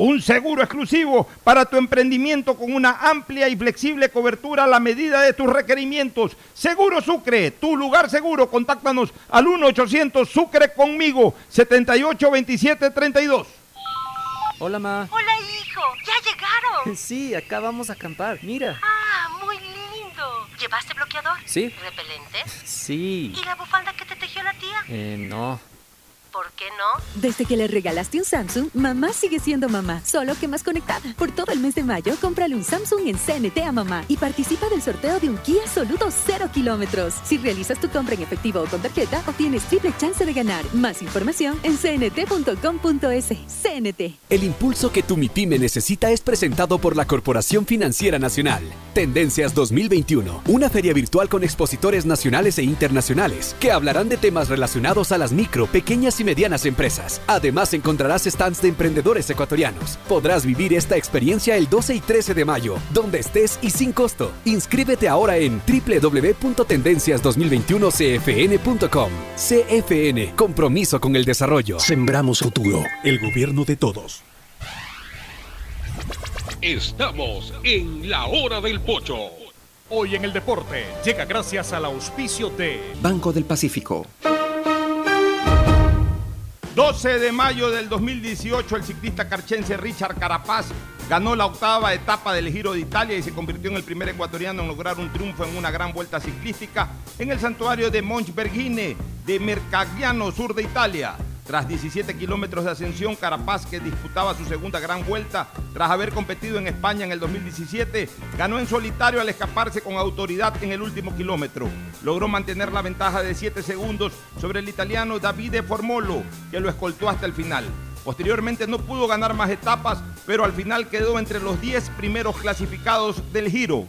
un seguro exclusivo para tu emprendimiento con una amplia y flexible cobertura a la medida de tus requerimientos. Seguro Sucre, tu lugar seguro. Contáctanos al 1-800 Sucre conmigo, 782732. Hola, ma. Hola, hijo. ¿Ya llegaron? Sí, acá vamos a acampar. Mira. Ah, muy lindo. ¿Llevaste bloqueador? Sí. ¿Repelente? Sí. ¿Y la bufanda que te tejió la tía? Eh, no. ¿Por qué no? Desde que le regalaste un Samsung, mamá sigue siendo mamá, solo que más conectada. Por todo el mes de mayo, cómprale un Samsung en CNT a mamá y participa del sorteo de un Kia Soluto 0 kilómetros. Si realizas tu compra en efectivo o con tarjeta, obtienes triple chance de ganar. Más información en cnt.com.es. CNT. El impulso que tu MIPYME necesita es presentado por la Corporación Financiera Nacional. Tendencias 2021, una feria virtual con expositores nacionales e internacionales que hablarán de temas relacionados a las micro, pequeñas y medianas empresas. Además encontrarás stands de emprendedores ecuatorianos. Podrás vivir esta experiencia el 12 y 13 de mayo, donde estés y sin costo. Inscríbete ahora en www.tendencias2021cfn.com. CFN, compromiso con el desarrollo. Sembramos futuro, el gobierno de todos. Estamos en la hora del pocho. Hoy en el deporte llega gracias al auspicio de Banco del Pacífico. 12 de mayo del 2018, el ciclista carchense Richard Carapaz ganó la octava etapa del Giro de Italia y se convirtió en el primer ecuatoriano en lograr un triunfo en una gran vuelta ciclística en el santuario de Monchbergine de Mercagliano, sur de Italia. Tras 17 kilómetros de ascensión, Carapaz, que disputaba su segunda gran vuelta tras haber competido en España en el 2017, ganó en solitario al escaparse con autoridad en el último kilómetro. Logró mantener la ventaja de 7 segundos sobre el italiano Davide Formolo, que lo escoltó hasta el final. Posteriormente no pudo ganar más etapas, pero al final quedó entre los 10 primeros clasificados del Giro.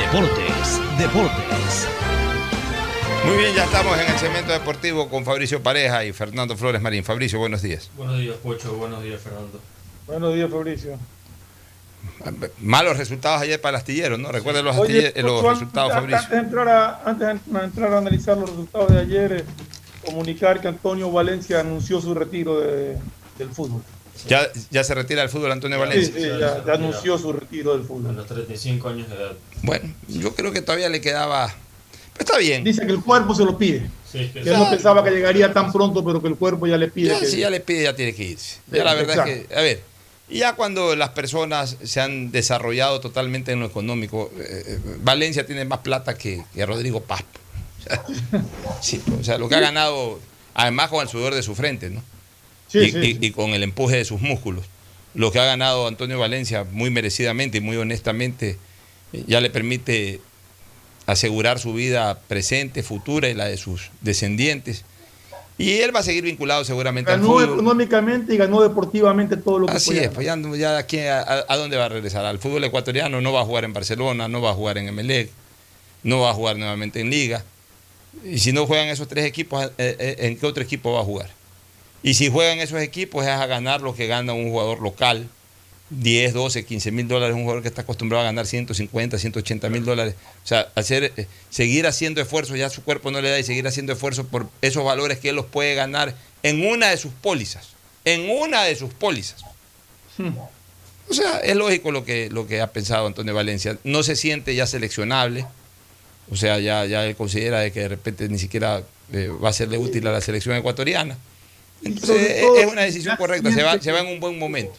Deportes, Deportes. Muy bien, ya estamos en el segmento deportivo con Fabricio Pareja y Fernando Flores Marín. Fabricio, buenos días. Buenos días, Pocho. Buenos días, Fernando. Buenos días, Fabricio. Malos resultados ayer para el astillero, ¿no? Recuerden los, Oye, astille- los Pocho, resultados, antes, Fabricio. antes de entrar a, antes de entrar a analizar los resultados de ayer, eh, comunicar que Antonio Valencia anunció su retiro de- del fútbol. Ya, ya se retira del fútbol Antonio Valencia. sí, ya, ya anunció su retiro del fútbol. A los 35 años de edad. Bueno, yo creo que todavía le quedaba. Pero está bien. Dice que el cuerpo se lo pide. Sí, es que Que él no pensaba que llegaría tan pronto, pero que el cuerpo ya le pide. Ya, que- si ya le pide, ya tiene que irse. Ya la verdad es que, a ver, y ya cuando las personas se han desarrollado totalmente en lo económico, eh, eh, Valencia tiene más plata que, que Rodrigo Paz. O sea, sí, o sea, lo que ha ganado, además con el sudor de su frente, ¿no? Sí, y, sí, y- y con el empuje de sus músculos. Lo que ha ganado Antonio Valencia muy merecidamente y muy honestamente eh, ya le permite asegurar su vida presente, futura y la de sus descendientes. Y él va a seguir vinculado seguramente al Ganó fútbol. económicamente y ganó deportivamente todo lo que Así es, pues ya, ya aquí a, a- a dónde va a regresar. Al fútbol ecuatoriano no va a jugar en Barcelona, no va a jugar en Emelec, no va a jugar nuevamente en Liga. Y si no juegan esos tres equipos, eh, eh, ¿en qué otro equipo va a jugar? Y si juegan esos equipos es a ganar lo que gana un jugador local, 10, 12, 15 mil dólares, un jugador que está acostumbrado a ganar 150, 180 mil dólares. O sea, hacer, eh, seguir haciendo esfuerzos, ya su cuerpo no le da y seguir haciendo esfuerzos por esos valores que él los puede ganar en una de sus pólizas. En una de sus pólizas. O sea, es lógico lo que, lo que ha pensado Antonio Valencia. No se siente ya seleccionable. O sea, ya, ya él considera de que de repente ni siquiera eh, va a serle útil a la selección ecuatoriana. Entonces, es- todo, es una decisión correcta. Se va, siente se va en que- un buen momento.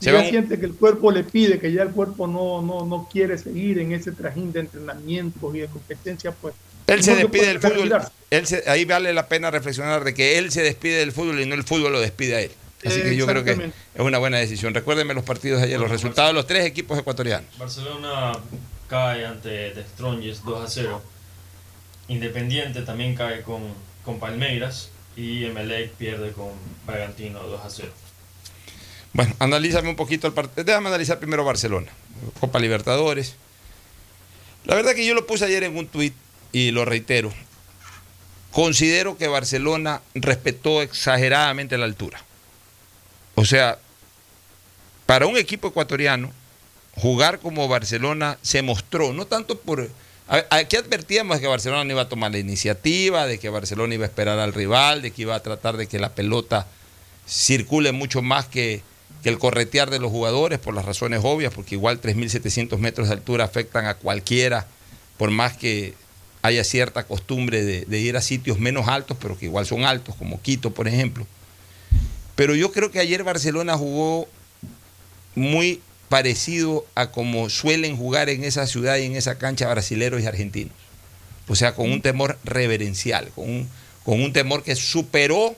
Se ya va en un- siente que el cuerpo le pide, que ya el cuerpo no, no, no quiere seguir en ese trajín de entrenamientos y de competencia, pues. Él se despide del fútbol. Él se- ahí vale la pena reflexionar de que él se despide del fútbol y no el fútbol lo despide a él. Así que yo creo que es una buena decisión. Recuérdenme los partidos de ayer, los resultados de los tres equipos ecuatorianos. Barcelona cae ante The Strongest 2 a 0. Independiente también cae con, con Palmeiras. Y Emelec pierde con Bragantino 2 a 0. Bueno, analízame un poquito el partido. Déjame analizar primero Barcelona. Copa Libertadores. La verdad que yo lo puse ayer en un tuit y lo reitero. Considero que Barcelona respetó exageradamente la altura. O sea, para un equipo ecuatoriano, jugar como Barcelona se mostró, no tanto por, Aquí advertíamos que Barcelona no iba a tomar la iniciativa, de que Barcelona iba a esperar al rival, de que iba a tratar de que la pelota circule mucho más que, el corretear de los jugadores por las razones obvias, porque igual 3.700 metros de altura afectan a cualquiera, por más que haya cierta costumbre de, ir a sitios menos altos, pero que igual son altos, como Quito, por ejemplo. Pero yo creo que ayer Barcelona jugó muy parecido a como suelen jugar en esa ciudad y en esa cancha brasileros y argentinos. O sea, con un temor reverencial, con un, con un temor que superó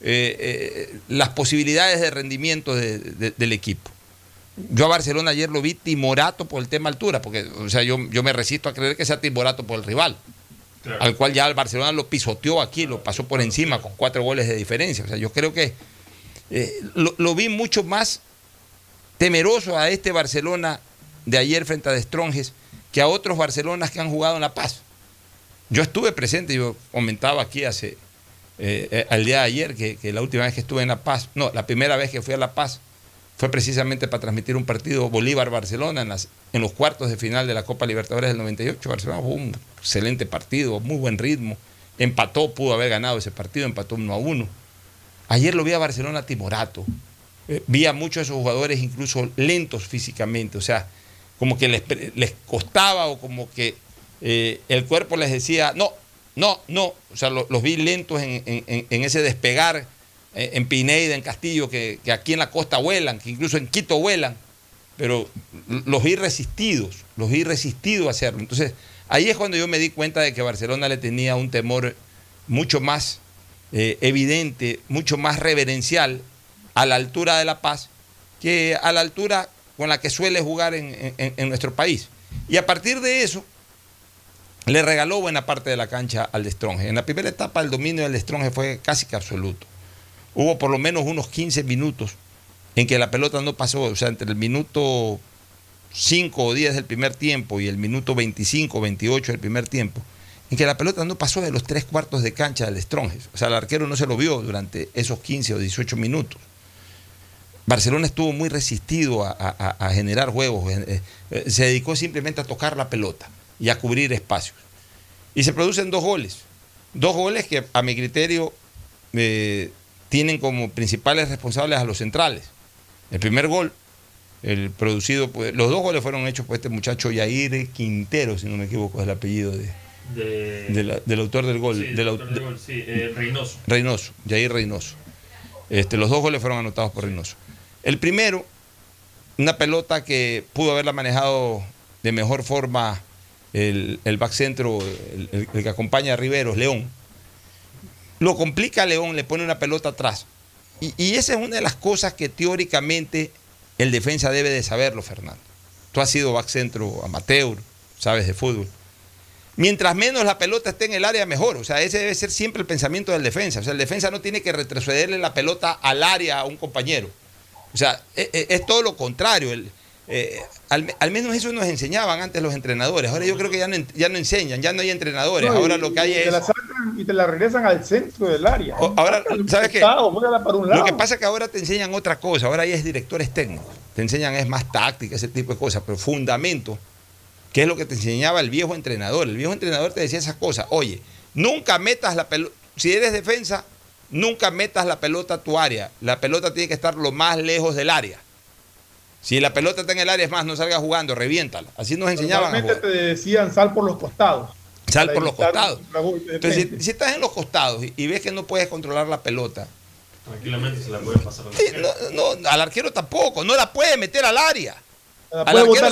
eh, eh, las posibilidades de rendimiento del equipo. Yo a Barcelona ayer lo vi timorato por el tema altura, porque o sea, yo, yo me resisto a creer que sea timorato por el rival, al cual ya el Barcelona lo pisoteó aquí, lo pasó por encima con cuatro goles de diferencia. O sea, yo creo que eh, lo, vi mucho más temeroso a este Barcelona de ayer frente a Destronges que a otros Barcelonas que han jugado en La Paz. Yo estuve presente, yo comentaba aquí hace eh, eh, al día de ayer, que, la última vez que estuve en La Paz, no, la primera vez que fui a La Paz fue precisamente para transmitir un partido Bolívar-Barcelona en, en los cuartos de final de la Copa Libertadores del 98. Barcelona fue un excelente partido, muy buen ritmo, empató, pudo haber ganado ese partido, empató uno a uno. Ayer lo vi a Barcelona timorato, eh, vi a muchos de esos jugadores incluso lentos físicamente, o sea, como que les, les costaba o como que el cuerpo les decía, no, no, no, o sea, los vi lentos en, ese despegar eh, en Pineida, en Castillo, que, aquí en la costa vuelan, que incluso en Quito vuelan, pero los vi resistidos, los vi resistidos a hacerlo. Entonces, ahí es cuando yo me di cuenta de que Barcelona le tenía un temor mucho más eh, evidente, mucho más reverencial a la altura de La Paz que a la altura con la que suele jugar en nuestro país. Y a partir de eso, le regaló buena parte de la cancha al Destronge. En la primera etapa el dominio del Destronge fue casi que absoluto. Hubo por lo menos unos 15 minutos en que la pelota no pasó, o sea, entre el minuto 5 o 10 del primer tiempo y el minuto 25 o 28 del primer tiempo, en que la pelota no pasó de los tres cuartos de cancha del Stronges. O sea, el arquero no se lo vio durante esos 15 o 18 minutos. Barcelona estuvo muy resistido a, generar juegos, eh, eh, se dedicó simplemente a tocar la pelota y a cubrir espacios. Y se producen dos goles. Dos goles que a mi criterio eh, tienen como principales responsables a los centrales. El primer gol, el producido, pues, los dos goles fueron hechos por este muchacho Yair Quintero, si no me equivoco, es el apellido de, del autor del gol. Sí, del autor del gol, sí, eh, Reynoso. Reynoso, Yair Reynoso. Este, los dos goles fueron anotados por Reynoso. El primero, una pelota que pudo haberla manejado de mejor forma el, back centro, el, que acompaña a Riveros, León. Lo complica a León, le pone una pelota atrás. Y, esa es una de las cosas que teóricamente el defensa debe de saberlo, Fernando. Tú has sido back centro amateur, sabes de fútbol. Mientras menos la pelota esté en el área, mejor. O sea, ese debe ser siempre el pensamiento del defensa. O sea, el defensa no tiene que retrocederle la pelota al área a un compañero. O sea, es, e, es todo lo contrario. El, eh, al, menos eso nos enseñaban antes los entrenadores. Ahora yo creo que ya no, ya no enseñan, ya no hay entrenadores. ahora lo que hay es. Te la sacan y te la regresan al centro del área. ahora, ¿sabes qué? Lo que pasa es que ahora te enseñan otra cosa. Ahora hay es directores técnicos. Te enseñan es más táctica, ese tipo de cosas. Pero fundamento, que es lo que te enseñaba el viejo entrenador. El viejo entrenador te decía esas cosas. Oye, nunca metas la pelota. Si eres defensa, nunca metas la pelota a tu área. La pelota tiene que estar lo más lejos del área. Si la pelota está en el área, es más, no salga jugando, reviéntala. Así nos enseñaban. Normalmente te decían sal por los costados. Sal por los costados. Entonces, si, estás en los costados y, ves que no puedes controlar la pelota. Tranquilamente se la puede pasar al arquero. no, al arquero tampoco, no la puede meter al área. Al, arquero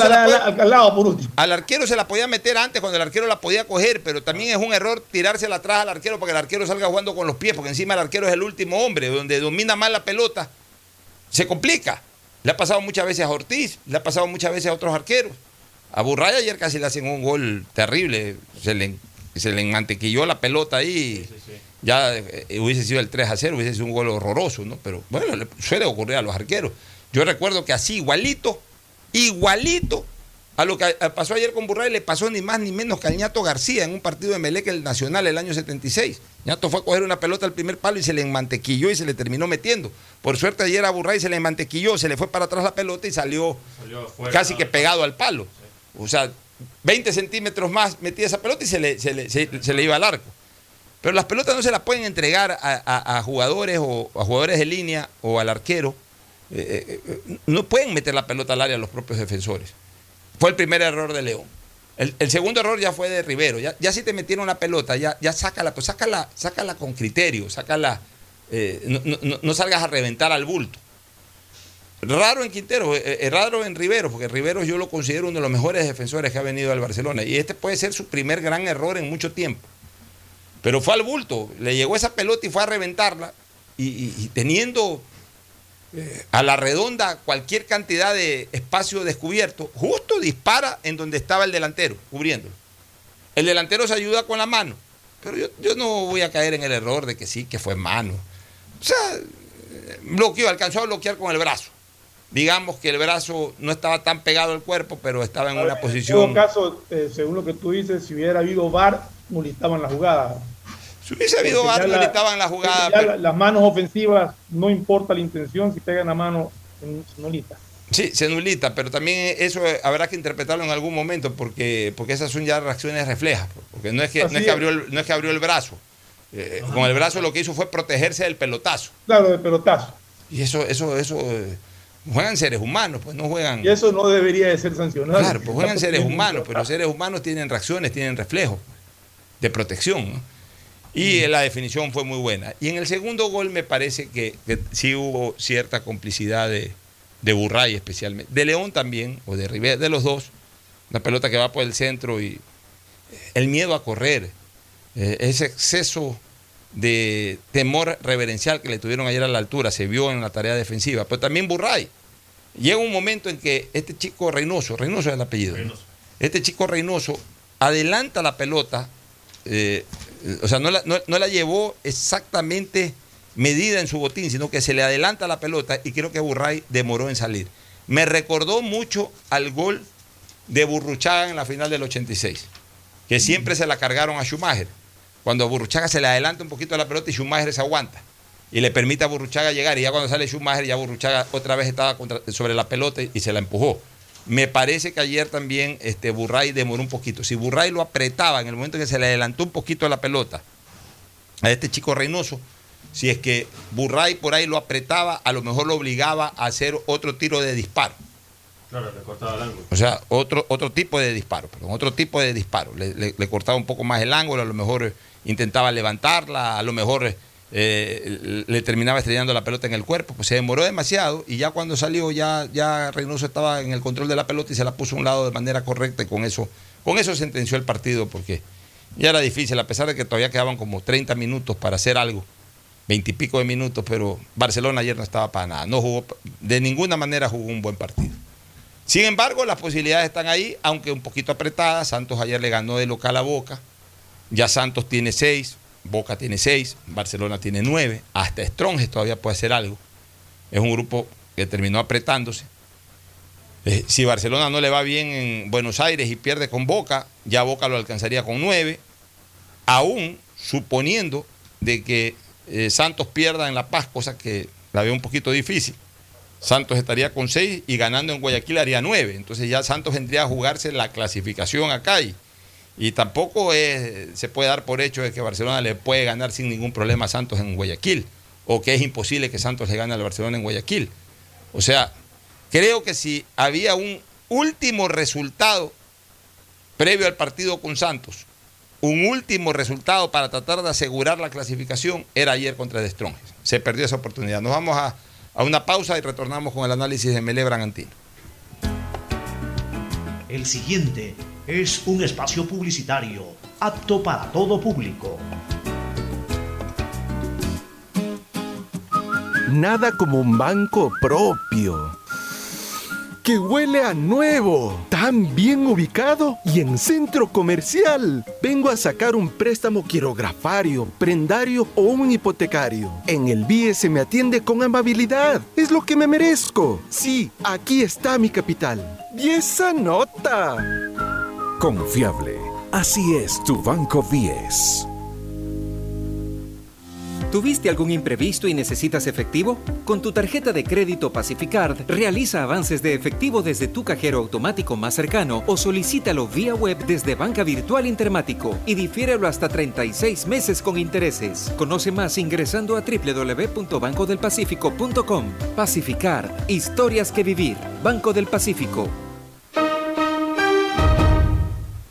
al, lado por último. al arquero se la podía meter antes cuando el arquero la podía coger, pero también es un error tirársela atrás al arquero para que el arquero salga jugando con los pies, porque encima el arquero es el último hombre, donde domina más la pelota, se complica. Le ha pasado muchas veces a Ortiz, le ha pasado muchas veces a otros arqueros. A Burray ayer casi le hacen un gol terrible, se le, se le mantequilló la pelota ahí. Ya eh, hubiese sido el 3 a 0, hubiese sido un gol horroroso, ¿no? Pero bueno, le suele ocurrir a los arqueros. Yo recuerdo que así, igualito, igualito, a lo que pasó ayer con Burray le pasó ni más ni menos que a Ñato García en un partido de Meleque el Nacional el año 76. Ñato fue a coger una pelota al primer palo y se le enmantequilló y se le terminó metiendo. Por suerte ayer a Burray se le enmantequilló, se le fue para atrás la pelota y salió, casi que pegado al palo. O sea, 20 centímetros más metía esa pelota y se le, se le, iba al arco. Pero las pelotas no se las pueden entregar a, jugadores o a jugadores de línea o al arquero. Eh, eh, no pueden meter la pelota al área los propios defensores. Fue el primer error de León. El, segundo error ya fue de Rivero. Ya, ya si te metieron la pelota, ya, ya sácala, pues sácala, sácala con criterio, sácala. no, no salgas a reventar al bulto. Raro en Quintero, eh, eh, raro en Rivero, porque Rivero yo lo considero uno de los mejores defensores que ha venido al Barcelona. Y este puede ser su primer gran error en mucho tiempo. Pero fue al bulto, le llegó esa pelota y fue a reventarla. Y, teniendo eh, a la redonda cualquier cantidad de espacio descubierto, justo dispara en donde estaba el delantero, cubriéndolo. El delantero se ayuda con la mano. Pero yo, yo no voy a caer en el error de que sí, que fue mano. O sea, bloqueó, alcanzó a bloquear con el brazo digamos que el brazo no estaba tan pegado al cuerpo, pero estaba en una posición. En todo caso, eh, según lo que tú dices, si hubiera habido VAR, molestaban la jugada. Si hubiese habido VAR, molestaban la jugada. Las manos ofensivas, no importa la intención, si pegan la mano, se nulita. Sí, se nulita, pero también eso habrá que interpretarlo en algún momento porque, porque esas son ya reacciones reflejas. Porque no es que, no es que, abrió, el, no es que abrió el brazo. Eh, con el brazo lo que hizo fue protegerse del pelotazo. Claro, del pelotazo. Y eso, eso, eso. Eh, Juegan seres humanos, pues no juegan. Y eso no debería de ser sancionado. Claro, pues juegan seres humanos, pero seres humanos tienen reacciones, tienen reflejos de protección. Y la definición fue muy buena. Y en el segundo gol me parece que, sí hubo cierta complicidad de, de, Burray especialmente. De León también, o de Rivera, de los dos. Una pelota que va por el centro y el miedo a correr, eh, ese exceso de temor reverencial que le tuvieron ayer a la altura, se vio en la tarea defensiva, pero también Burray. Llega un momento en que este chico Reynoso, Reynoso es el apellido, este chico Reynoso adelanta la pelota, eh, o sea, no la, no, la, llevó exactamente medida en su botín, sino que se le adelanta la pelota y creo que Burray demoró en salir. Me recordó mucho al gol de Burruchaga en la final del 86, que siempre se la cargaron a Schumacher cuando Burruchaga se le adelanta un poquito a la pelota y Schumacher se aguanta. Y le permite a Burruchaga llegar. Y ya cuando sale Schumacher, ya Burruchaga otra vez estaba sobre la pelota y, se la empujó. Me parece que ayer también este, Burray demoró un poquito. Si Burray lo apretaba en el momento en que se le adelantó un poquito a la pelota a este chico Reynoso, si es que Burray por ahí lo apretaba, a lo mejor lo obligaba a hacer otro tiro de disparo. Claro, le cortaba el ángulo. O sea, otro, otro tipo de disparo, perdón, otro tipo de disparo. Le, le cortaba un poco más el ángulo, a lo mejor intentaba levantarla, a lo mejor eh, le terminaba estrellando la pelota en el cuerpo, pues se demoró demasiado y ya cuando salió ya, ya Reynoso estaba en el control de la pelota y se la puso a un lado de manera correcta y con eso, con eso sentenció el partido porque ya era difícil, a pesar de que todavía quedaban como 30 minutos para hacer algo, 20 y pico de minutos, pero Barcelona ayer no estaba para nada, no jugó, de ninguna manera jugó un buen partido. Sin embargo, las posibilidades están ahí, aunque un poquito apretadas. Santos ayer le ganó de local a Boca. Ya Santos tiene seis, Boca tiene seis, Barcelona tiene nueve, hasta Stronges todavía puede hacer algo. Es un grupo que terminó apretándose. Eh, si Barcelona no le va bien en Buenos Aires y pierde con Boca, ya Boca lo alcanzaría con nueve, aún suponiendo de que eh, Santos pierda en La Paz, cosa que la veo un poquito difícil. Santos estaría con seis y ganando en Guayaquil haría nueve. Entonces ya Santos vendría a jugarse la clasificación acá y y tampoco se puede dar por hecho de que Barcelona le puede ganar sin ningún problema a Santos en Guayaquil, o que es imposible que Santos le gane al Barcelona en Guayaquil. O sea, creo que si había un último resultado previo al partido con Santos, un último resultado para tratar de asegurar la clasificación, era ayer contra The Se perdió esa oportunidad. Nos vamos a, a una pausa y retornamos con el análisis de Mele Bragantino. El siguiente es un espacio publicitario apto para todo público. Nada como un banco propio que huele a nuevo, tan bien ubicado y en centro comercial. Vengo a sacar un préstamo quirografario, prendario o un hipotecario. En el BIE se me atiende con amabilidad. Es lo que me merezco. Sí, aquí está mi capital. Y esa nota. Confiable. Así es tu Banco 10. ¿Tuviste algún imprevisto y necesitas efectivo? Con tu tarjeta de crédito Pacificard, realiza avances de efectivo desde tu cajero automático más cercano o solicítalo vía web desde Banca Virtual Intermático y difiérelo hasta 36 meses con intereses. Conoce más ingresando a www.bancodelpacifico.com. Pacificard, historias que vivir. Banco del Pacífico.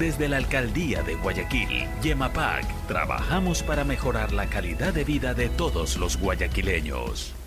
Desde la Alcaldía de Guayaquil, Yemapac, trabajamos para mejorar la calidad de vida de todos los guayaquileños.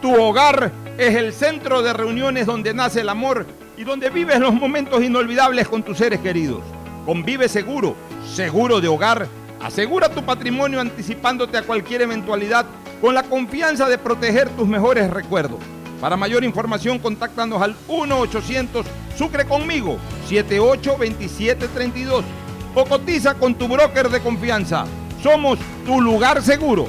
Tu hogar es el centro de reuniones donde nace el amor y donde vives los momentos inolvidables con tus seres queridos. Convive seguro, seguro de hogar. Asegura tu patrimonio anticipándote a cualquier eventualidad con la confianza de proteger tus mejores recuerdos. Para mayor información, contáctanos al 1-800 Sucre conmigo 782732 o cotiza con tu broker de confianza. Somos tu lugar seguro.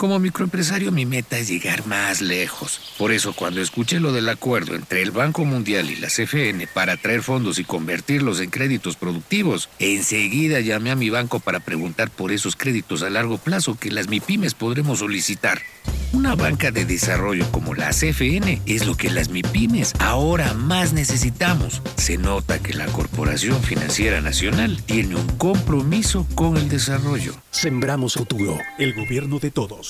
Como microempresario mi meta es llegar más lejos. Por eso cuando escuché lo del acuerdo entre el Banco Mundial y la CFN para traer fondos y convertirlos en créditos productivos, enseguida llamé a mi banco para preguntar por esos créditos a largo plazo que las MIPIMES podremos solicitar. Una banca de desarrollo como la CFN es lo que las MIPIMES ahora más necesitamos. Se nota que la Corporación Financiera Nacional tiene un compromiso con el desarrollo. Sembramos futuro, el gobierno de todos.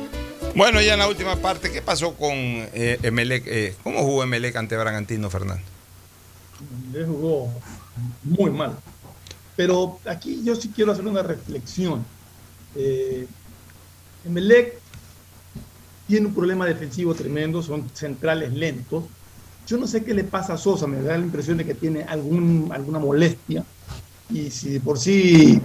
Bueno, ya en la última parte, ¿qué pasó con eh, Emelec? Eh, ¿Cómo jugó Emelec ante Bragantino, Fernando? Le jugó muy mal. Pero aquí yo sí quiero hacer una reflexión. Eh, Emelec tiene un problema defensivo tremendo, son centrales lentos. Yo no sé qué le pasa a Sosa, me da la impresión de que tiene algún, alguna molestia. Y si por sí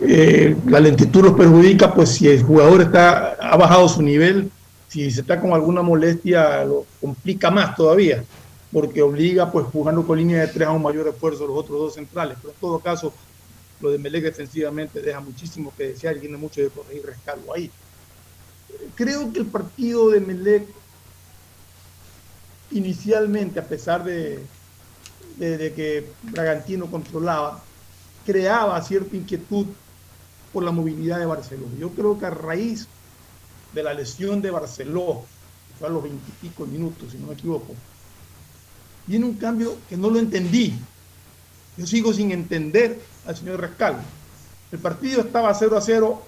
eh, la lentitud los perjudica, pues si el jugador está, ha bajado su nivel, si se está con alguna molestia, lo complica más todavía, porque obliga, pues jugando con línea de tres a un mayor esfuerzo los otros dos centrales. Pero en todo caso, lo de Melec defensivamente deja muchísimo que desear y tiene mucho de corregir rescalvo ahí. Creo que el partido de Melec, inicialmente, a pesar de, de que Bragantino controlaba, creaba cierta inquietud por la movilidad de Barceló. Yo creo que a raíz de la lesión de Barceló, fue a los veintipico minutos, si no me equivoco, viene un cambio que no lo entendí. Yo sigo sin entender al señor Rescal. El partido estaba 0 a 0,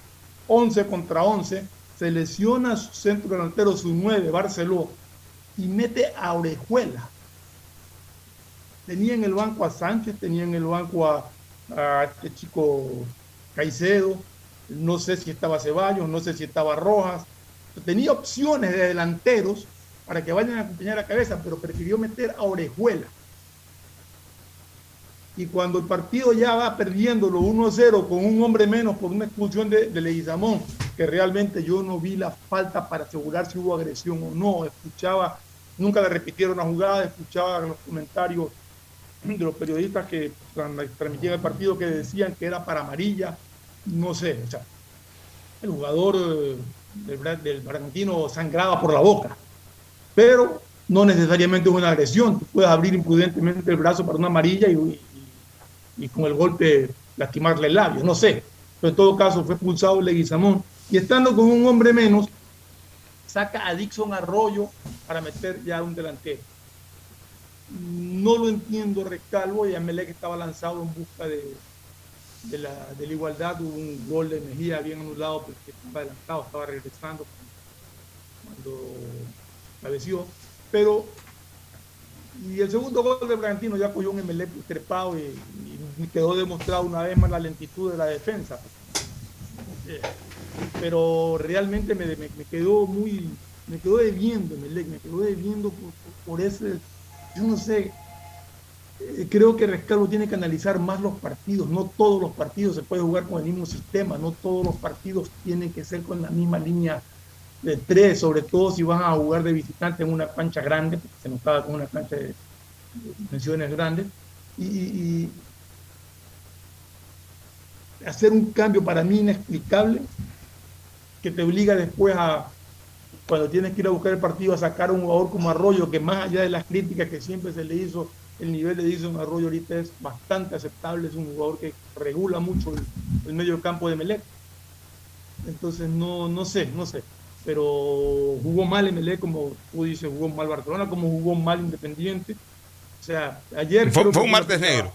11 contra 11. Se lesiona su centro delantero, su 9, Barceló, y mete a Orejuela. Tenía en el banco a Sánchez, tenía en el banco a este chico Caicedo, no sé si estaba Ceballos, no sé si estaba Rojas. Tenía opciones de delanteros para que vayan a acompañar a cabeza, pero prefirió meter a Orejuela. Y cuando el partido ya va perdiéndolo 1-0 con un hombre menos por una expulsión de, de Leguizamón, que realmente yo no vi la falta para asegurar si hubo agresión o no. Escuchaba, nunca le repitieron la jugada, escuchaba los comentarios de los periodistas que transmitían el partido que decían que era para amarilla no sé, o sea, el jugador eh, del, del sangraba por la boca, pero no necesariamente es una agresión, tú puedes abrir imprudentemente el brazo para una amarilla y, y, con el golpe lastimarle el labio, no sé, pero en todo caso fue pulsado Leguizamón. Y estando con un hombre menos, saca a Dixon Arroyo para meter ya un delantero. No lo entiendo, Recalvo, y que estaba lanzado en busca de, de la, de la igualdad, hubo un gol de Mejía bien anulado porque estaba adelantado, estaba regresando cuando cabeció, pero y el segundo gol de Bragantino ya cogió un MLE trepado y, quedó demostrado una vez más la lentitud de la defensa. Eh, pero realmente me, me, quedó muy, me quedó debiendo Emelec, me quedó debiendo por, por ese, yo no sé, creo que Rescalvo tiene que analizar más los partidos. No todos los partidos se puede jugar con el mismo sistema, no todos los partidos tienen que ser con la misma línea de tres, sobre todo si van a jugar de visitante en una cancha grande, porque se notaba con una cancha de dimensiones grandes. Y, hacer un cambio para mí inexplicable que te obliga después a, cuando tienes que ir a buscar el partido, a sacar un jugador como Arroyo, que más allá de las críticas que siempre se le hizo el nivel de Dixon Arroyo ahorita es bastante aceptable, es un jugador que regula mucho el, medio campo de Melec. Entonces, no, no sé, no sé. Pero jugó mal Melec, como tú dices, jugó mal Barcelona, como jugó mal Independiente. O sea, ayer. Fue, un martes negro.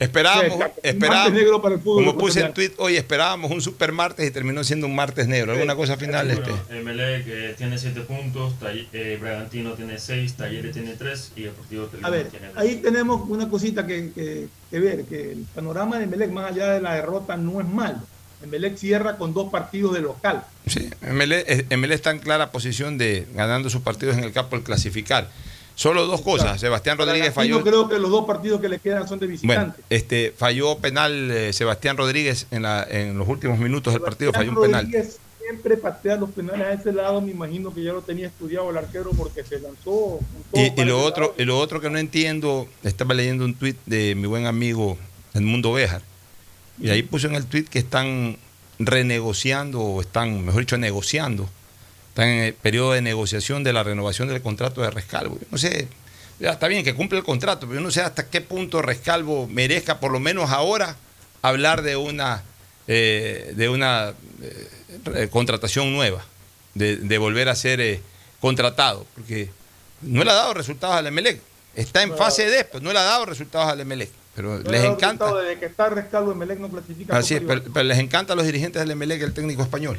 Esperábamos, esperábamos como puse en tweet hoy, esperábamos un super martes y terminó siendo un martes negro. ¿Alguna cosa final? este? MLE que tiene 7 puntos, eh, Bragantino tiene 6, Talleres tiene 3 y Deportivo Tolima A ver, tiene ahí tenemos una cosita que, que, ver, que el panorama de Melec, más allá de la derrota, no es malo. Emelec cierra con dos partidos de local. Sí, Emelec, eh, está en clara posición de ganando sus partidos en el campo al clasificar. Solo dos cosas. Sebastián Rodríguez falló. Yo creo que los dos partidos que le quedan son de visitante. este, falló penal eh, Sebastián Rodríguez en, la, en los últimos minutos del partido, falló un penal. Siempre patea los penales a ese lado, me imagino que ya lo tenía estudiado el arquero porque se lanzó. Y, lo otro, y lo otro que no entiendo, estaba leyendo un tuit de mi buen amigo Edmundo Béjar, y ahí puso en el tuit que están renegociando, o están, mejor dicho, negociando están en el periodo de negociación de la renovación del contrato de Rescalvo. no sé, está bien que cumple el contrato, pero yo no sé hasta qué punto Rescalvo merezca, por lo menos ahora, hablar de una, eh, de una eh, contratación nueva, de, volver a ser eh, contratado, porque no le ha dado resultados al Emelec. Está en fase de, pues no le ha dado resultados al Emelec. Pero les encanta. Desde que está Rescalvo, Emelec no clasifica. Así es, pero, les encanta a los dirigentes del Emelec el técnico español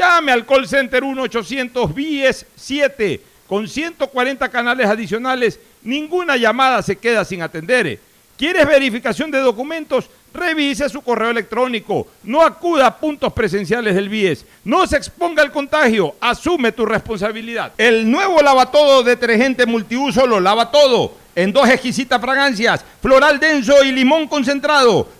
Llame al call center 1-800-BIES-7 con 140 canales adicionales. Ninguna llamada se queda sin atender. ¿Quieres verificación de documentos? Revise su correo electrónico. No acuda a puntos presenciales del BIES. No se exponga al contagio. Asume tu responsabilidad. El nuevo lavatodo detergente multiuso lo lava todo. En dos exquisitas fragancias, floral denso y limón concentrado.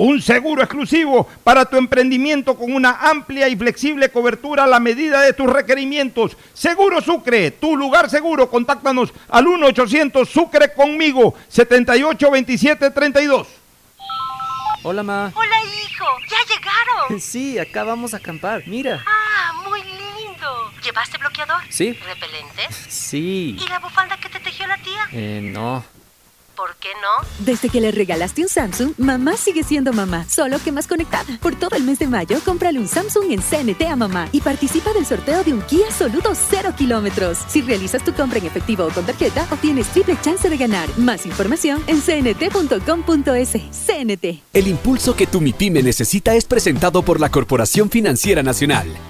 un seguro exclusivo para tu emprendimiento con una amplia y flexible cobertura a la medida de tus requerimientos. Seguro Sucre, tu lugar seguro. Contáctanos al 1-800 Sucre conmigo, 782732. Hola, ma. Hola, hijo. ¿Ya llegaron? Sí, acá vamos a acampar. Mira. Ah, muy lindo. ¿Llevaste bloqueador? Sí. ¿Repelente? Sí. ¿Y la bufanda que te tejió la tía? Eh, no. ¿Por qué no? Desde que le regalaste un Samsung, mamá sigue siendo mamá, solo que más conectada. Por todo el mes de mayo, cómprale un Samsung en CNT a mamá y participa del sorteo de un Kia Soluto 0 kilómetros. Si realizas tu compra en efectivo o con tarjeta, obtienes triple chance de ganar. Más información en cnt.com.es. CNT. El impulso que tu MIPYME necesita es presentado por la Corporación Financiera Nacional.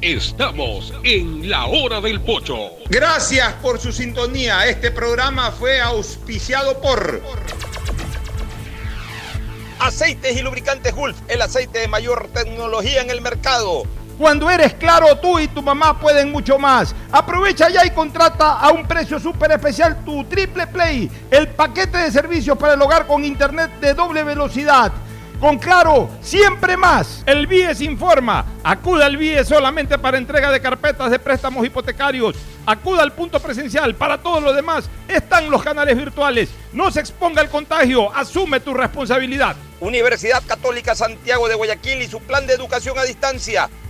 Estamos en la hora del pocho. Gracias por su sintonía. Este programa fue auspiciado por Aceites y Lubricantes Gulf, el aceite de mayor tecnología en el mercado. Cuando eres claro, tú y tu mamá pueden mucho más. Aprovecha ya y contrata a un precio súper especial tu Triple Play, el paquete de servicios para el hogar con internet de doble velocidad con Claro, siempre más. El BIES informa. Acuda al BIES solamente para entrega de carpetas de préstamos hipotecarios. Acuda al punto presencial. Para todo lo demás están los canales virtuales. No se exponga al contagio. Asume tu responsabilidad. Universidad Católica Santiago de Guayaquil y su plan de educación a distancia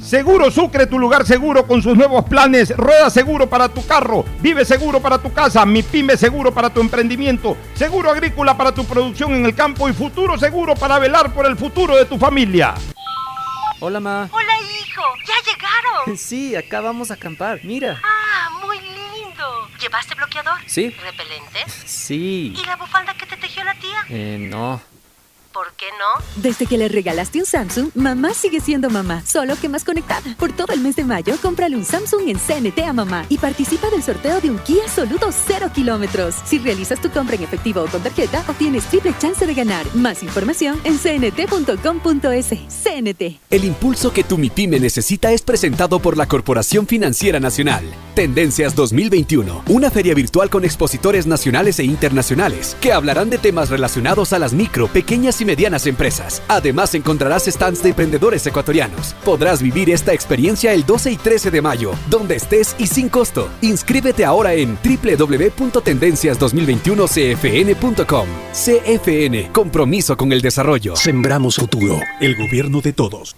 Seguro Sucre, tu lugar seguro con sus nuevos planes. Rueda seguro para tu carro, vive seguro para tu casa, mi pyme seguro para tu emprendimiento, seguro agrícola para tu producción en el campo y futuro seguro para velar por el futuro de tu familia. Hola, ma. Hola, hijo. ¿Ya llegaron? Sí, acá vamos a acampar. Mira. Ah, muy lindo. ¿Llevaste bloqueador? Sí. ¿Repelente? Sí. ¿Y la bufanda que te tejió la tía? Eh, no. ¿Por qué no? Desde que le regalaste un Samsung, mamá sigue siendo mamá, solo que más conectada. Por todo el mes de mayo, cómprale un Samsung en CNT a mamá y participa del sorteo de un Kia Soluto 0 kilómetros. Si realizas tu compra en efectivo o con tarjeta, obtienes triple chance de ganar. Más información en cnt.com.es. CNT. El impulso que tu MIPYME necesita es presentado por la Corporación Financiera Nacional. Tendencias 2021, una feria virtual con expositores nacionales e internacionales que hablarán de temas relacionados a las micro, pequeñas y medianas empresas. Además encontrarás stands de emprendedores ecuatorianos. Podrás vivir esta experiencia el 12 y 13 de mayo, donde estés y sin costo. Inscríbete ahora en www.tendencias2021cfn.com. CFN, compromiso con el desarrollo. Sembramos futuro, el gobierno de todos.